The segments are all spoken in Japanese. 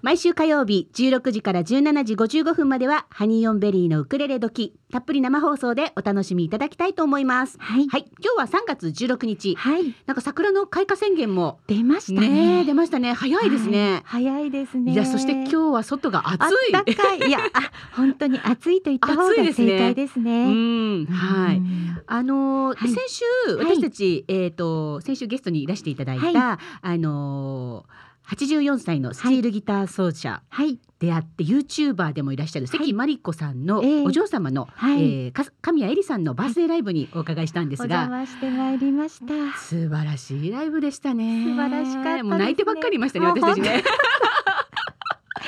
毎週火曜日16時から17時55分まではハニオンベリーのウクレレドキたっぷり生放送でお楽しみいただきたいと思います。はい。はい。今日は3月16日はい。なんか桜の開花宣言も出ましたね。ねえ出ましたね。早いですね、はい。早いですね。いやそして今日は外が暑い。たかい。いや、あ、本当に暑いと言った方が暑いですね。正解ですうね。ん。はい。うん。あのーはい。先週はい。私たち、えっ、と先週ゲストにいらしていただいた、はあのー84歳のスチールギター奏者はい。であって、YouTuber でもいらっしゃる関真理子さんのええ。お嬢様の、はい。えーか神谷絵里さんのバースデーライブにお伺いしたんでおすが、邪魔してまいりました。素晴らしいライブでしたね。素晴らしかったね。もう泣いてばっかりいましたね私たちね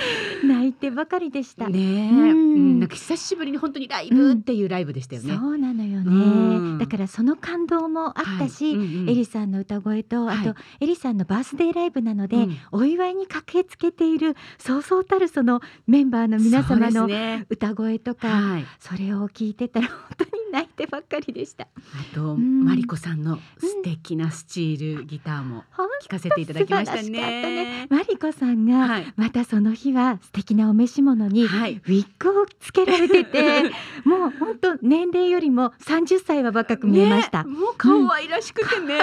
泣いてばかりでした。ねえ、ううん。ん、なんか久しぶりに本当にライブっていうライブでしたよね、そうなのようん。ね。だからその感動もあったし、はいうんうん。エリさんの歌声と、あはい。とエリさんのバースデーライブなので、うん。お祝いに駆けつけているそうそうたるそのメンバーの皆様そうの歌声とか、はい。それを聞いてたら本当に泣いてばっかりでした。あと、ん。マリコさんの素敵なスチールギターも本聞かせていただきました素晴らしかったね。マリコさんが、はい。またその日は素敵なお召し物に、はい。ウィッグをつけられてて もう本当年齢よりも30歳は若く見えました。ねもう可愛らしくてね。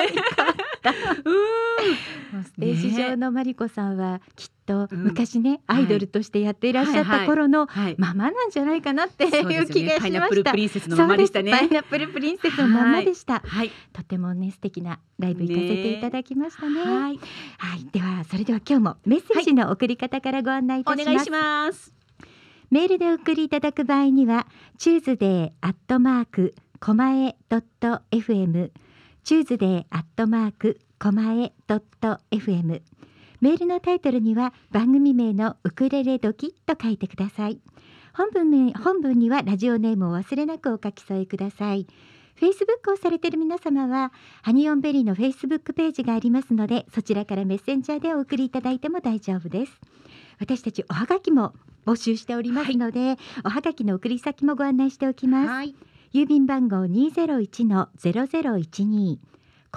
もうステージ上のマリコさんはきっとうん昔ね、はいアイドルとしてやっていらっしゃった頃のはい。ままなんじゃないかなっていう気がですよね。パイナッしました。プルプリンセスのままでしたね。パイナップルプリンセスのままでした。はい。とてもね素敵なライブ行かせていただきましたね。はい、はい。ではそれでは今日もメッセージの送り方からご案内いたします。お願いします。メールでお送りいただく場合には、 Tuesday アットマークコマエドット FM、Tuesday アットマークコマエドット FM。メールのタイトルには番組名のウクレレドキと書いてください。本文名本文にはラジオネームを忘れなくお書き添えください。フェイスブックをされている皆様はハニオンベリーのフェイスブックページがありますのでそちらからメッセンジャーでお送りいただいても大丈夫です私たちおはがきも募集しておりますので、おはがきの送り先もご案内しておきます、はい。郵便番号201-0012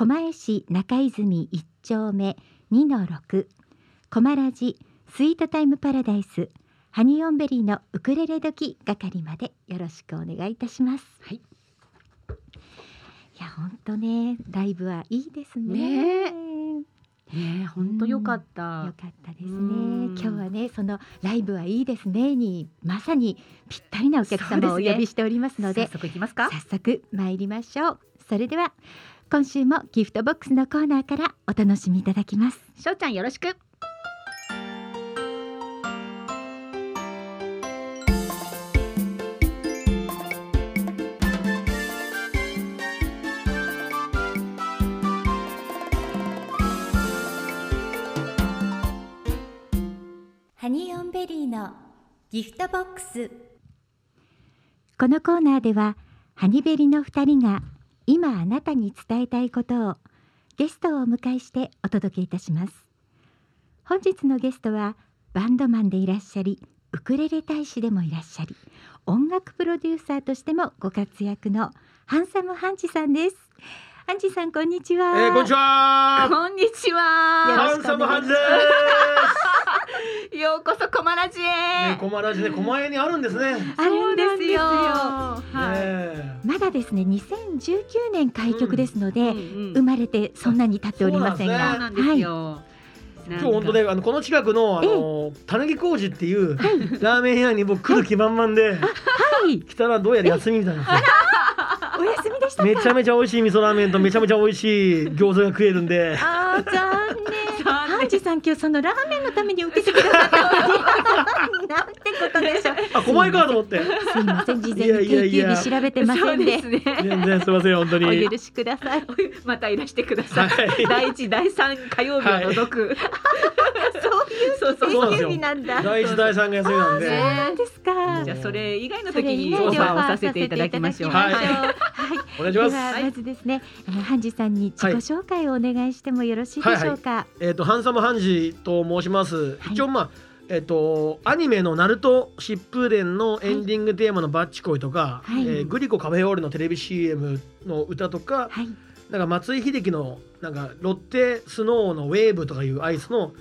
狛江市中泉1丁目2-6狛ラジスイートタイムパラダイス。ハニオンベリーのウクレレ時係までよろしくお願いいたします。はい。いや本当ねライブはいいですね。ね。ねえ、本当良かった。よかったですね。うん。今日はねそのライブはいいですね。にまさにぴったりなお客様をお呼びしておりますので早速いきますか。早速参りましょう。それでは今週もギフトボックスのコーナーからお楽しみいただきますしょうちゃんよろしく。ハニオンベリーのギフトボックスこのコーナーではハニベリの2人が今あなたに伝えたいことをゲストをお迎えしてお届けいたします。本日のゲストはバンドマンでいらっしゃりウクレレ大使でもいらっしゃり音楽プロデューサーとしてもご活躍のハンサムハンチさんです。ハンチさんこんにちは、えー、こんにちは。こんにちよは。ハンサムハンズで ようこそコマラジす。ね、へ。狛ラジで狛江にあるんですね。ねあるんですよはい。えまだですね2019年開局ですので、うんうん生まれてそんなに経っておりませんが、んですよ。今日本当ね、あのこの近くのあのたぬき工事っていうラーメン屋に僕来る気満々で、はい、来たらどうやら休みみたいな。お休みでしためちゃめちゃ美味しい味噌ラーメンとめちゃめちゃ美味しい餃子が食えるんで。ああ残念残念ハンジさん今日そのラーメンのために受けてくださったなんてことでしょう。あ狛江かと思って。すいません。事前に定休日調べてませんで。全然すいません本当に。お許しください。またいらしてください、はい。第一第三火曜日を除く、そうそう定休日なんだ。第一第三が休みなんで、ねそうですか。じゃあそれ以外の時にオファーさせていただきましょう。はい。はい。お願いします、ではまずですね、あのハンジさんに自己紹介をお願いしてもよろしいでしょうか。えっ、とハンサムハンジと申します、はい。一応まあえっ、とアニメのナルト疾風伝のエンディングテーマのバッチコイとか、はい。えーグリコカフェオールのテレビ CM の歌とか、はい。なんか松井秀喜のなんかロッテスノーのウェーブとかいうアイスの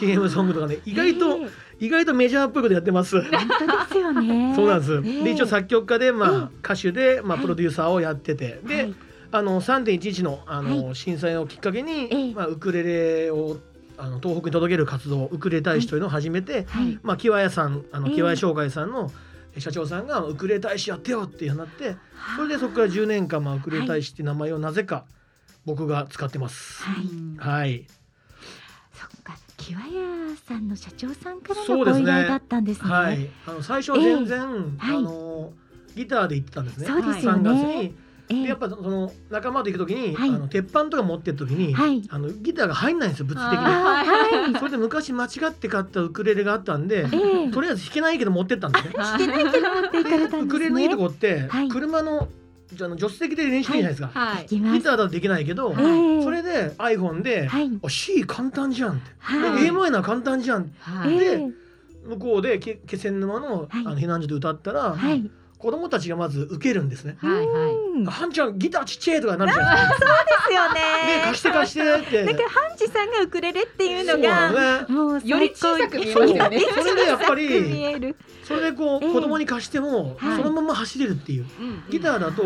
CM ソングとかね意外と、ええ意外とメジャーっぽいことやってます。本当ですよね。そうなんです。ええで一応作曲家でまあ、え歌手でまあはい。プロデューサーをやってて、で、はい。あの3.11のあの、は震災をきっかけに、ええ。まあウクレレをあの東北に届ける活動ウクレレ大使というのを始めて、はい。まあ木和屋さんあのええ木和屋商会さんの社長さんがウクレレ大使やってよってなって、それでそこから10年間まあウクレレ大使って名前をなぜか僕が使ってます。はい。はい。そっか、木和屋さんの社長さんからのご依頼だったんですね。はい。あの最初は全然、はいあのギターで行ってたんですね。そうですよ3ね月に。やっぱその仲間と行く時に、はいあの鉄板とか持ってる時に、はいあのギターが入んないんですよ物理的に。あはい。それで昔間違って買ったウクレレがあったんで、ええとりあえず弾けないけど持ってったんですね。弾けないけど持っていかれたんですね。ウクレレのいいとこって、はい車のじゃあの助手席で練習いいじゃないですか。はい。ギターだとできないけど、ええそれで iPhone で、はい。あ C 簡単じゃんって、はいで A マイナー簡単じゃんはい。でええ向こうでけ気仙沼の,、はいあの避難所で歌ったら、はい。子供たちがまず受けるんですね。はいはい。うんはんちゃんギターちっちゃいとかなるじゃないですか。ですよでね。貸して貸してって。だからハンジさんがウクレレっていうのがね。もうより小さく見えますよね。それでやっぱり。それでこう、ええ子供に貸しても、はいそのまま走れるっていううんギターだと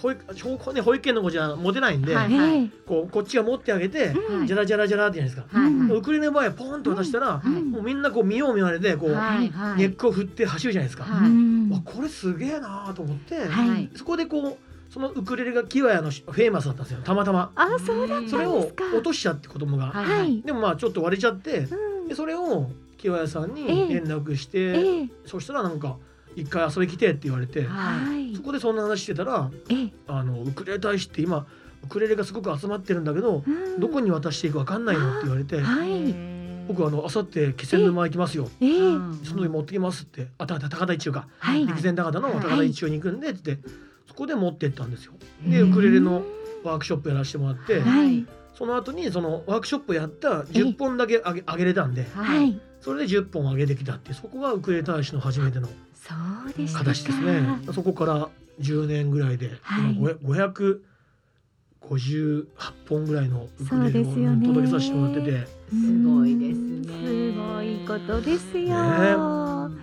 保育小ね保育園の子じゃ持てないんで、はい。ええこうこっちが持ってあげて、うん。ジャラジャラジャラって言うんですか、はい。うんウクレレの場合はポンと渡したら、うんもうみんなこう見よう見まねでこう、はい。はい。ネックを振って走るじゃないですか、はい。これすげえなと思って、はい。そこでこうそのウクレレがキワヤのフェイマスだったんですよ。たまたま。あ、そうだ。それを落としちゃって子供が、はい。はい。でもまあちょっと割れちゃってうん。でそれをキワヤさんにええ。連絡して、ええ。そしたらなんか一回遊び来てって言われて、ははいそ。こでそんな話してたらええあのウクレレ大使って今ウクレレがすごく集まってるんだけど、うんどこに渡していいかわかんないのって言われて、はい。僕あの明後日気仙沼行きますよ、ええその時持ってきますってあた高田一中か、はい陸前高田のはい高田一中に行くんでって言って、そこで持ってったんですよ。でうんウクレレのワークショップやらせてもらって、はい。その後にそのワークショップやった10本だけあげあげれたんでははい。い。それで10本あげてきたってそこがウクレレ大使の初めての。形ですね。そこから10年ぐらいで、はい。今500 58本ぐらいのウクそうレレをですよね。届けさせてもらってて、すごいですね。すごいことですよ。ね。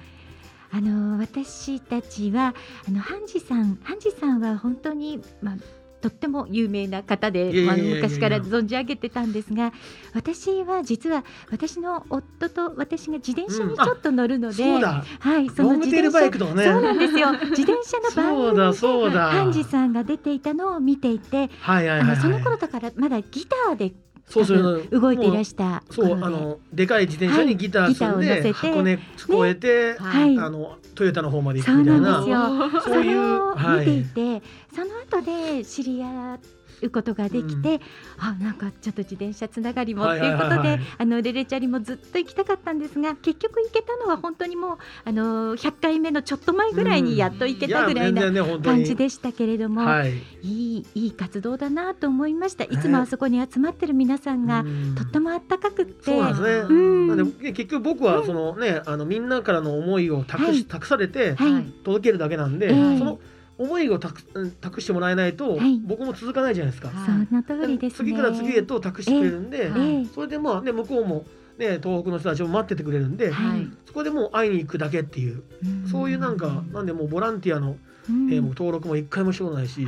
あの私たちはあのハンジさん、ハンジさんは本当にまあとっても有名な方で、いやいやいやいやあの昔から存じ上げてたんですが、私は実は私の夫と私が自転車にちょっと乗るので、そうだ。はい、その自転車バイクとかねそうなんですよ。自転車の番組そうだ。ハンジさんが出ていたのを見ていて、はいはいはい、はい、あのその頃だからまだギターでそうそう動いていらししたそうあのでかい自転車にギター積んで箱根越えて、はい。あのトヨタの方まで行そうくみたいな。んなですよ。そういうれをはい。見ていて、その後で知り合うことができて、あなんかちょっと自転車つながりもっていうことで、あのレレチャリもずっと行きたかったんですが結局行けたのは本当にもうあの100回目のちょっと前ぐらいにやっと行けたぐらいな感じでしたけれども、はい。い、いいい活動だなと思いました。い。つもあそこに集まってる皆さんが、うん。とってもあったかくって。そうですね、うん。で結局僕はそのね、あのみんなからの思いを託し、はい。託されてはい。届けるだけなんで、ええ。その思いを託してもらえないと、はい。僕も続かないじゃないですか。その通りですね。次から次へと託してくれるんで、ええ。えそれでまあね向こうもね東北の人たちも待っててくれるんで、はい。そこでもう会いに行くだけっていう、うん。そういうなんかなんでもうボランティアの、うん。えー僕登録も一回もしたことないし、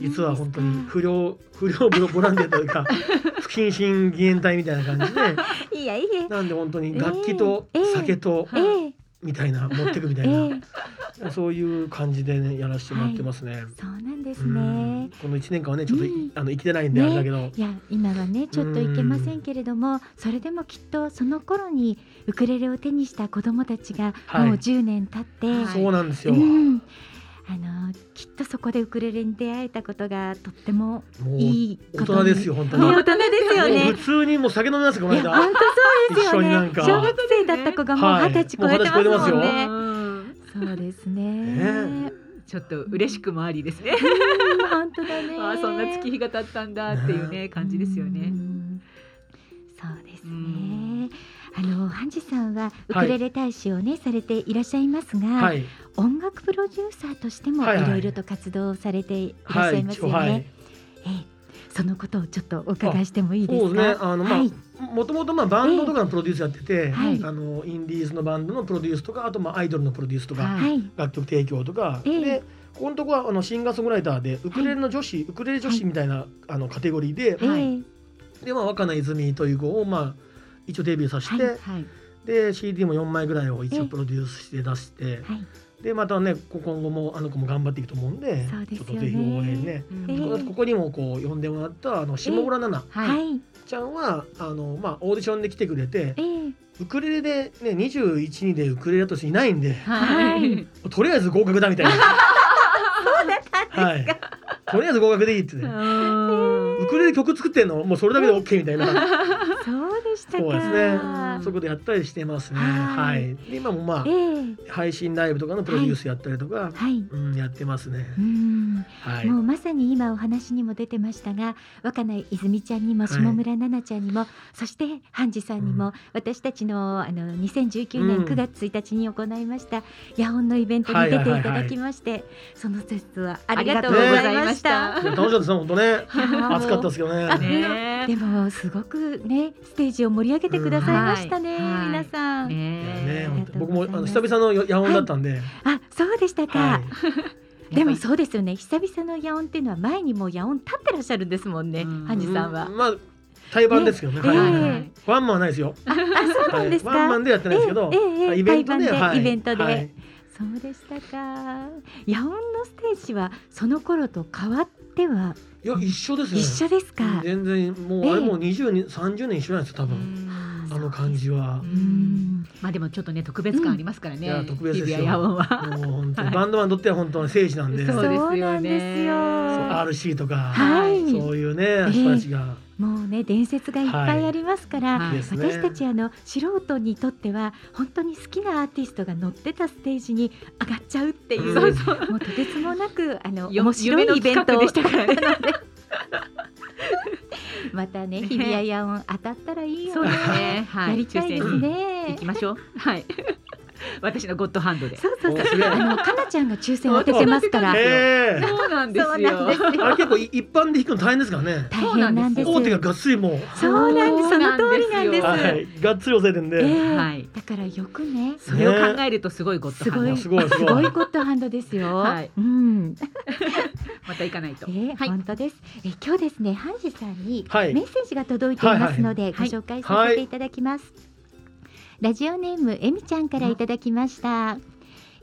実は本当に不良 不良ボボランティアというか 不謹慎義援隊みたいな感じで。いやいや。なんで本当に楽器とええ。酒とええみたいな 持ってくみたいな、ええ。そういう感じでねやらせてもらってますね。そうなんですうん。ね。この一年間はねちょっとい、うんあの生きてないんであれだけど、いや今はねちょっといけませんけれどもそれでもきっとそその頃にウクレレを手にした子どもたちがはい。もう10年経って、はいそうなんですよ。うん、あのきっとそこでウクレレに出会えたことがとってもいい大人ですよ本当に。ね大人ですよね普。通にもう酒飲みますこの間。本当そうですよね一緒になんか小学生だった子がもうはい二十歳超えてますもんね。うんそうですね。ねちょっと嬉しくもありですね。うん本当だね。ああそんな月日が経ったんだっていうね感じですようね。んそうですうねん。あのハンジさんはウクレレ大使をね、されていらっしゃいますが、はい。音楽プロデューサーとしてもいはい。はいろいろと活動をされていらっはいしゃいますよね。はい。ええ。そのことをちょっとお伺いしてもいいですか？そうですね。あのまあ、はい。もともとまあバンドとかのプロデュースやってて、はい。あのインディーズのバンドのプロデュースとか、あとまあアイドルのプロデュースとか、はい。はい楽曲提供とか、ええ。でここのとこはあのシンガーソングライターでウクレレの女子、ウクレレ女子みたいな、あのカテゴリーで、えはい。え。でまあ若菜泉という子をまあ一応デビューさせて。で CD も4枚ぐらいを一ええ応プロデュースして出して、はいでまたねこ今後もあの子も頑張っていくと思うんでちょっとぜひ応援ね。ここにもこう呼んでもらったあの下村奈々ちゃんはあのまあオーディションで来てくれてええウクレレでね21人でウクレレだとしていないんではい。とりあえず合格だみたいな。はい。とりあえず合格でいいってね。ウクレレ曲作ってんの？もうそれだけで OK みたいな。そうでしたか。そうですねそういうことやったりしてますね。ははい今もまあええ配信ライブとかのプロデュースやったりとか、はい。うんやってますねう。んはい。もうまさに今お話にも出てましたが若菜泉ちゃんにもはい下村奈々ちゃんにも、そしてハンジさんにも、うん私たちのあの2019年うん9月1日に行いました野音のイベントに出ていただきまして、その節はありがとうございました。あいや楽しかったですね本当ね。暑かったですけどね。ねでもすごくねステージを盛り上げてくださいましたね、うんはい皆さん。ね僕もあの久々の野音だったんで。あそうでしたか。はい。でもそうですよね久々の野音っていうのは前にもう野音立ってらっしゃるんですもんね、うんハンジさんは。まあ対バンですけどね。ワンマンはないですよ。あそうなんですか。はいワンマンでやってないですけど、イベントで、イベントではいそうでしたか。野音のステージはその頃と変わっては？いや一緒ですね。一緒ですか。全然もうええあれもう20年30年一緒なんですよ多分。あの感じはう。うんん。まあでもちょっとね特別感ありますからね。いや特別ですよ本当バンドマンにとっては本当に聖地なんで、そうそうですよねなんですよ。RC とか、はい。そういうね人たちが、もうね伝説がいっぱいありますから。はいですね私たちあの素人にとっては本当に好きなアーティストが乗ってたステージに上がっちゃうっていう、うんもうとてつもなくあのよ面白いイベントでしたからねまたね日比谷野音当たったらいいよそうねですね。はい。やりたいですね行きましょう。はい。私のゴッドハンドで。そうそうそう。あのかなちゃんが抽選当ててますから。ええそうなんですよ。あれ結構い一般で弾くの大変ですからね。大変なんです大手ががっつりもう、そうなんです。その通りなんです。はい、がっつり押さえてんで、ええはい。だからよくね。それを考えるとすごいゴッドハンド。すごいすごいゴッドハンドですよ、はい。うん。また行かないと。本当です。えー今日ですね、ハンジさんにメはい。ッセージが届いていますので、ご紹介させていただきます。ラジオネームえみちゃんからいただきました。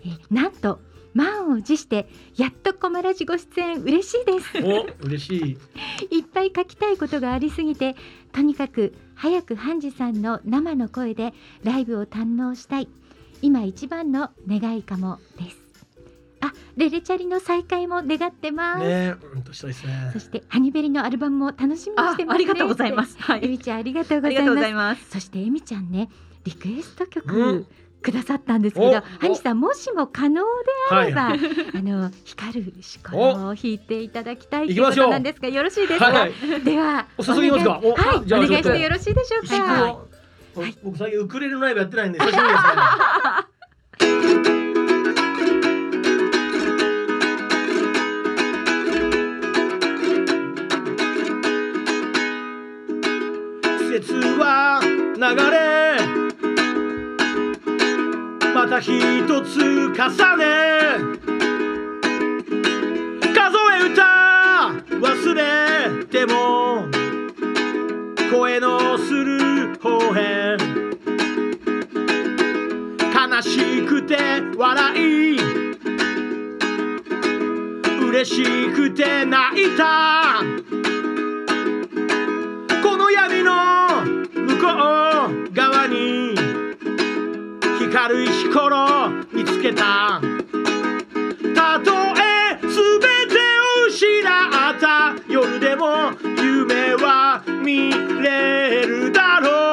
えーなんと満を持してやっとコマラジご出演嬉しいです。お嬉しい。いっぱい書きたいことがありすぎて、とにかく早くハンジさんの生の声でライブを堪能したい。今一番の願いかもです。あ、レレチャリの再会も願ってます。ね、うんとしたいですねそ。してハニベリのアルバムも楽しみにしてますね。あありがとうございます。はえい。みちゃんありがとうございありがとうごます。ざいます。そしてえみちゃんねリクエスト曲、うんくださったんですけど、おハニさんもしも可能であはい。れば、はいあの光る石ころを弾いていただきたいということなんですがよろしいですか？はい。ではお注ぎますか？はいお願いしてよろしいでしょう石か。ころ僕最近ウクレレのライブやってないんで久しぶりですね。季節は流れまた一つ重ね数え歌忘れても声のする方へ悲しくて笑い嬉しくて泣いた。この闇の向こう側に明るい日頃見つけた。たとえ全てを失った。夜でも夢は見れるだろう。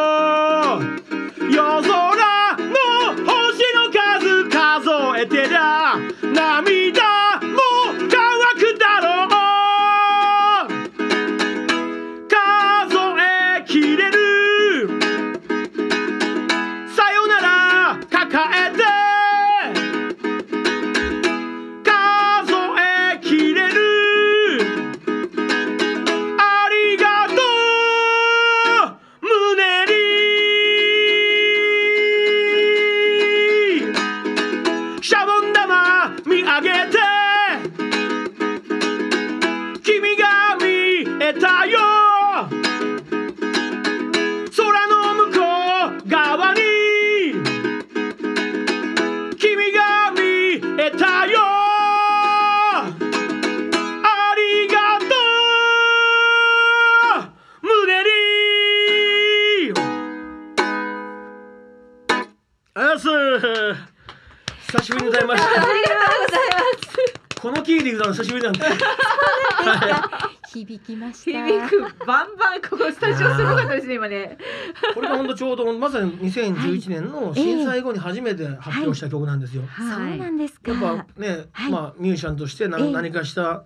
きました。響くバンバンここスタジオすごかったですね今ね。これが本当ちょうどまさに2011年の震災後に初めて発表した曲なんですよ。そうなんですか。やっぱね、はい。まあミュージシャンとしてなええ。何かした、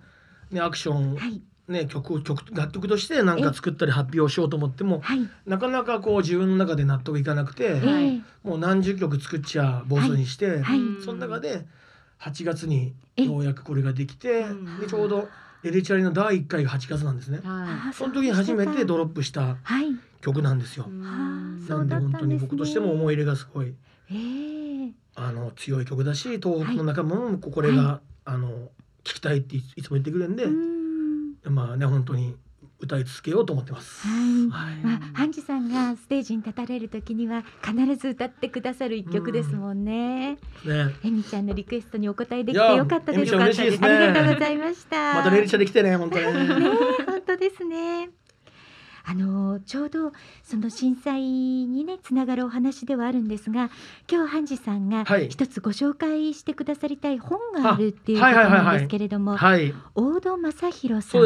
ね、アクション、はい。ね、曲を曲楽曲として何か作ったり発表しようと思ってもはい。なかなかこう自分の中で納得いかなくて、えはいえ。もう何十曲作っちゃ坊主にして、はい。その中で8月にえようやくこれができてうん。でちょうどエレチャリの第1回が8月なんですね。はあその時に初めてドロロップしたはい。曲なんですよ。なんで本当に僕としても思い入れがすごいええあの強い曲だし東北の仲間もこれが、あの聞きたいっていいつも言ってくれるんで、うん。まあね本当に歌い続けようと思ってます。はいはいまあ、ハンジさんがステージに立たれる時には必ず歌ってくださる一曲ですもんね。ね、エミちゃんのリクエストにお答えできてよかったです。ありがとうございました。またレリチャで来てね本当に。ね本当ですね。あのちょうどその震災にねつながるお話ではあるんですが今日ハンジさんがはい。一つご紹介してくださりたい本があるっていうことなんですけれどもはい、大戸正弘さん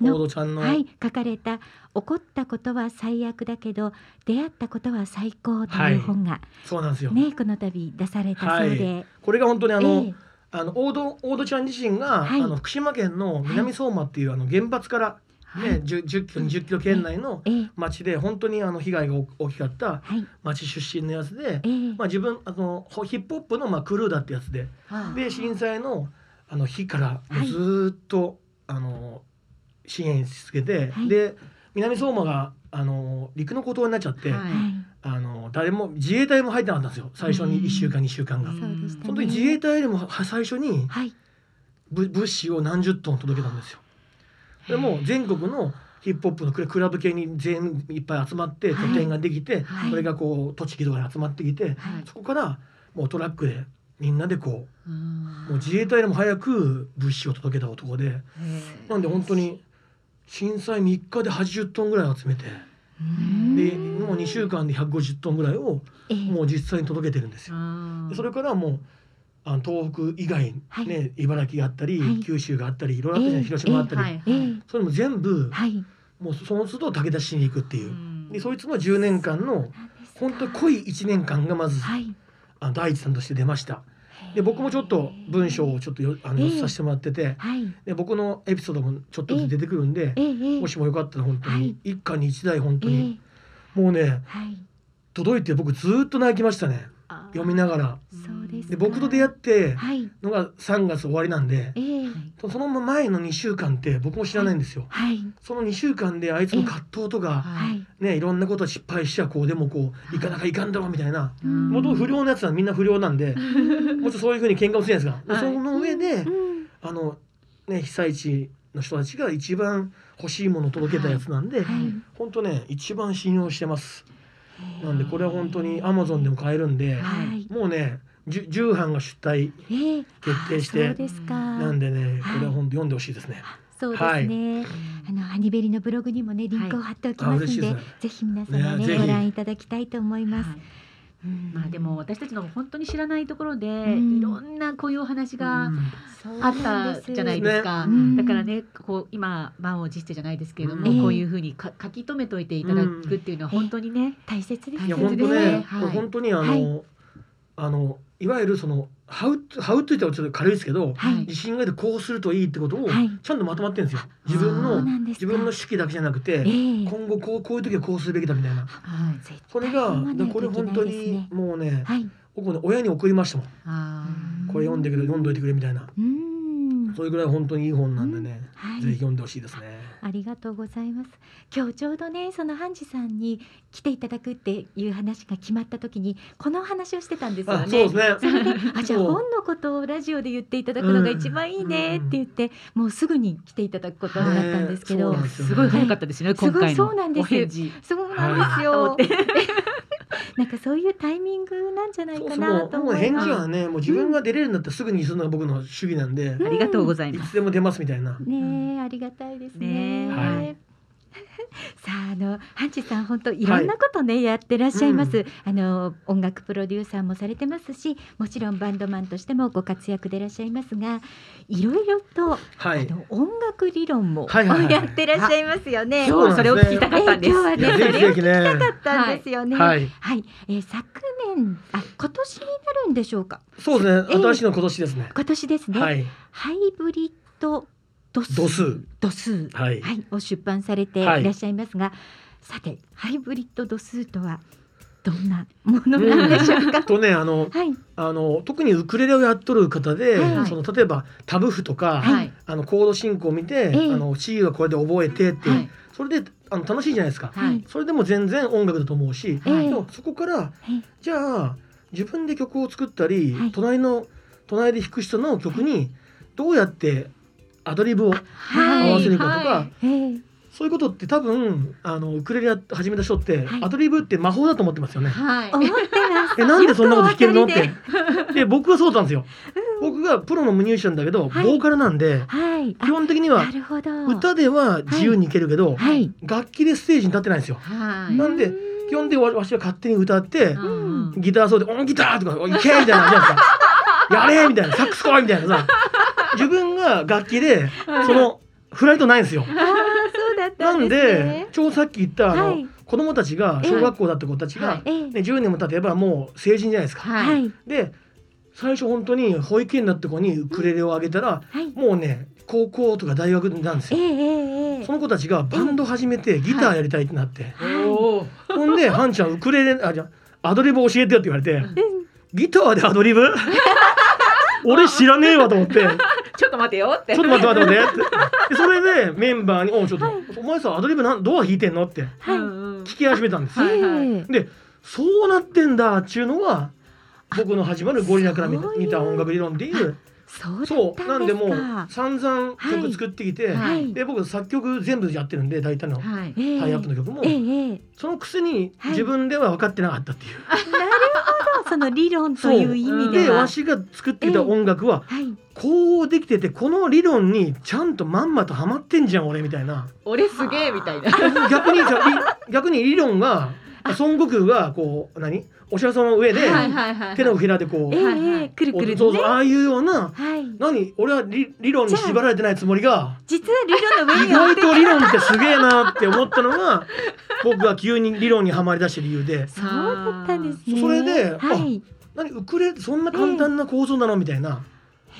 の戸ちゃんの、はい、書かれた「起こったことは最悪だけど出会ったことは最高」という本が、そうなんですよ。ねこの度出されたそうで、これが本当にあの、ええ。あの大戸大戸ちゃん自身が、はい。あの福島県の南相馬っていうあの原発からね、10, 10キロ20キロ圏内のええ町で本当にあの被害が大きかったはい。町出身のやつで、ええ。まあ自分あのホヒップホップのまあクルーだってやつで、で震災のあの日からもうずーっと、あの支援し続けて、はい。で南相馬があの陸の孤島になっちゃって、あの誰も自衛隊も入ってなかったんですよ。最初に1週間2週間が。うん。そうでしたね。その時自衛隊でもは最初に物資を何十トン届けたんですよ。でもう全国のヒップホップのクラブ系に全員いっぱい集まってはい。拠点ができて、はい。それがこう栃木とかに集まってきて、はい。そこからもうトラックでみんなでこううんもう自衛隊でも早く物資を届けた男でへなんで本当に震災3日で80トンぐらい集めてうん。でもう2週間で150トンぐらいをええ。もう実際に届けてるんですよ。それからもうあの東北以外、はい。ね茨城があったり、はい。九州があったりいろいろあったじゃないええ広島があったり、それも全部、はい。もうその都度武田市に行くっていう。う、ん。でそいつの10年間の本当に濃い1年間がまず、はい。あの第一さんとして出ました。で僕もちょっと文章をちょっとよあのええ。寄せさせてもらってて、はい。で僕のエピソードもちょっとずつ出てくるんで、ええええ。もしもよかったら本当はい。に一家に一台本当えに、え。もうねはい。届いて僕ずーっと泣きましたね読みながら。で僕と出会ってはい。のが3月終わりなんで、ええ。その前の2週間って僕も知らないんですよ。はい。その2週間であいつの葛藤とか、はい。ね、いろんなこと失敗しちゃこうでもこうい。かなきゃいかんだろうみたいな。うん。元々不良のやつはみんな不良なんで もちろんそういうふうに喧嘩をするじゃないですか。はい。その上で、うん。あのね被災地の人たちが一番欲しいものを届けたやつなんで、はい。本当ね一番信用してます。なんでこれは本当にアマゾンでも買えるんで、はい。もうね重版が出題えー。決定してあそうですか。なんでねはい。これは本当読んでほしいですね。そうですね。あのハニベリのブログにもねリンクを貼っておきますあので、嬉しいぜひ皆様ねねご覧いただきたいと思います。はい。うんまあでも私たちの本当に知らないところで、ん。いろんなこういうお話がうん。あったじゃないですか。うんだからねこう今満を持してじゃないですけれども、うん。こういうふうにか書き留めといていただくっていうのは本当にね、大切ですね、あのいわゆるそのハウハウって言ったらちょっと軽いですけど、はい自信が出てこうするといいってことをはいちゃんとまとまってるんですよ。自分の自分の手記だけじゃなくて、ええ今後こうこういう時はこうするべきだみたいな。はい絶対それが読まないとこれ本当にもうね、はい。僕ね親に送りましたもん。あこれ読んでくれ読んどいてくれみたいな。うん。それぐらい本当にいい本なんでね、はいぜひ読んでほしいですね。ありがとうございます。今日ちょうどね、そのハンジさんに来ていただくっていう話が決まった時に、この話をしてたんですよね。あ、そうですね。それであじゃあ本のことをラジオで言っていただくのが一番いいねって言って、もうすぐに来ていただくことになったんですけど、すよすごい早かったですね、すごい今回のそうなんですお返事。そうなんですとよ なんかそういうタイミングなんじゃないかなもうもう返と思います。事はね、もう自分が出れるんだったらすぐにするのが僕の主義なんで、ありがとうございいます。つでも出ますみたいな。ねえ、ありがたいですね。はいさああのハンチさん本当いろんなことね、やってらっしゃいます、うあの音楽プロデューサーもされてますしもちろんバンドマンとしてもご活躍でいらっしゃいますがいろいろと、はいあ。の音楽理論も、はいはいはいやってらっしゃいますよね。今日はそれを聞きたかったんです。えー今日はねいやぜひぜひね。だったんですよね。はい。はい、えー昨年あ今年になるんでしょうか。そうですね。えー新しいの今年ですね。今年ですね。はい。ハイブリッド度数度数。はい。はい、を出版されていはいらっしゃいますが、さてハイブリッド度数とはどんなものなんでしょうか？とね、あの、はい、あの、特にウクレレをやっとる方で、はいその例えばタブ譜とか、はい。あのコード進行を見て、ええあの C はこれで覚えてって、はい。それであの楽しいじゃないですか。はい。それでも全然音楽だと思うし、ええでもそこからはいじゃあ自分で曲を作ったり、はい隣の隣で弾く人の曲にどうやってアドリブをはい合わせるかとか、はいえーそういうことって多分あのウクレレや始めた人って、はいアドリブって魔法だと思ってますよね。はい。思ってます。えなんでそんなこと弾けるの？って。で僕はそうだったんですよ。僕がプロのミュージシャンだけど、はいボーカルなんではい、基本的には。歌では自由にいけるけど、はい、楽器でステージに立ってないんですよ。はい。なんで基本的にわわしは勝手に歌って、うんギターソロで「オンギター!」とか「おいけ!」みたいな感じなんですか「やれ!」みたいな「サックス来い!」みたいなさ自分が楽器でそのフライトないんですよ。なんんで。ちょうどさっき言ったあの、はい。子供たちが小学校だった子たちが、ね、10年も経てばもう成人じゃないですか。で最初本当に保育園だった子にウクレレをあげたら、はい、もうね高校とか大学なんですええよ。その子たちがバンド始めてギターやりたいってなって、ほんで「はんちゃんウクレレあじゃあアドリブ教えてよ」って言われてえうん「ギターでアドリブ？俺知らねえわ」と思って「ちょっちょっと待てよって。と待って待って待って」でそれでメンバーに「おうちょっと、お前さアドリブなんどう弾いてんの?」って聞き始めたんです。はいでそうなってんだっちゅうのが僕の始まるゴリラから見た音楽理論っていうそうなんんでもうか。散々曲作ってきて、はい、で僕作曲全部やってるんで大体のタイアップの曲も、ええ。ええそのくせにはい。自分では分かってなかったっていう。なるほど、その理論という意味では。でわしが作ってきた音楽ははい、こうできててこの理論にちゃんとまんまとハマってんじゃん俺みたいな。俺すげえみたいな。逆に逆に理論が孫悟空がこう何？お釈迦様の上で。手のひらでこうくるくるそうねそうああいうようなはい、何？俺は理理論に縛られてないつもりが実は理論の上意に置いて外と理論ってすげえなって思ったのが 僕が急に理論にはまり出した理由で。そうだったんですね。それではい、何？ウクレそんな簡単な構造なの？みたいな。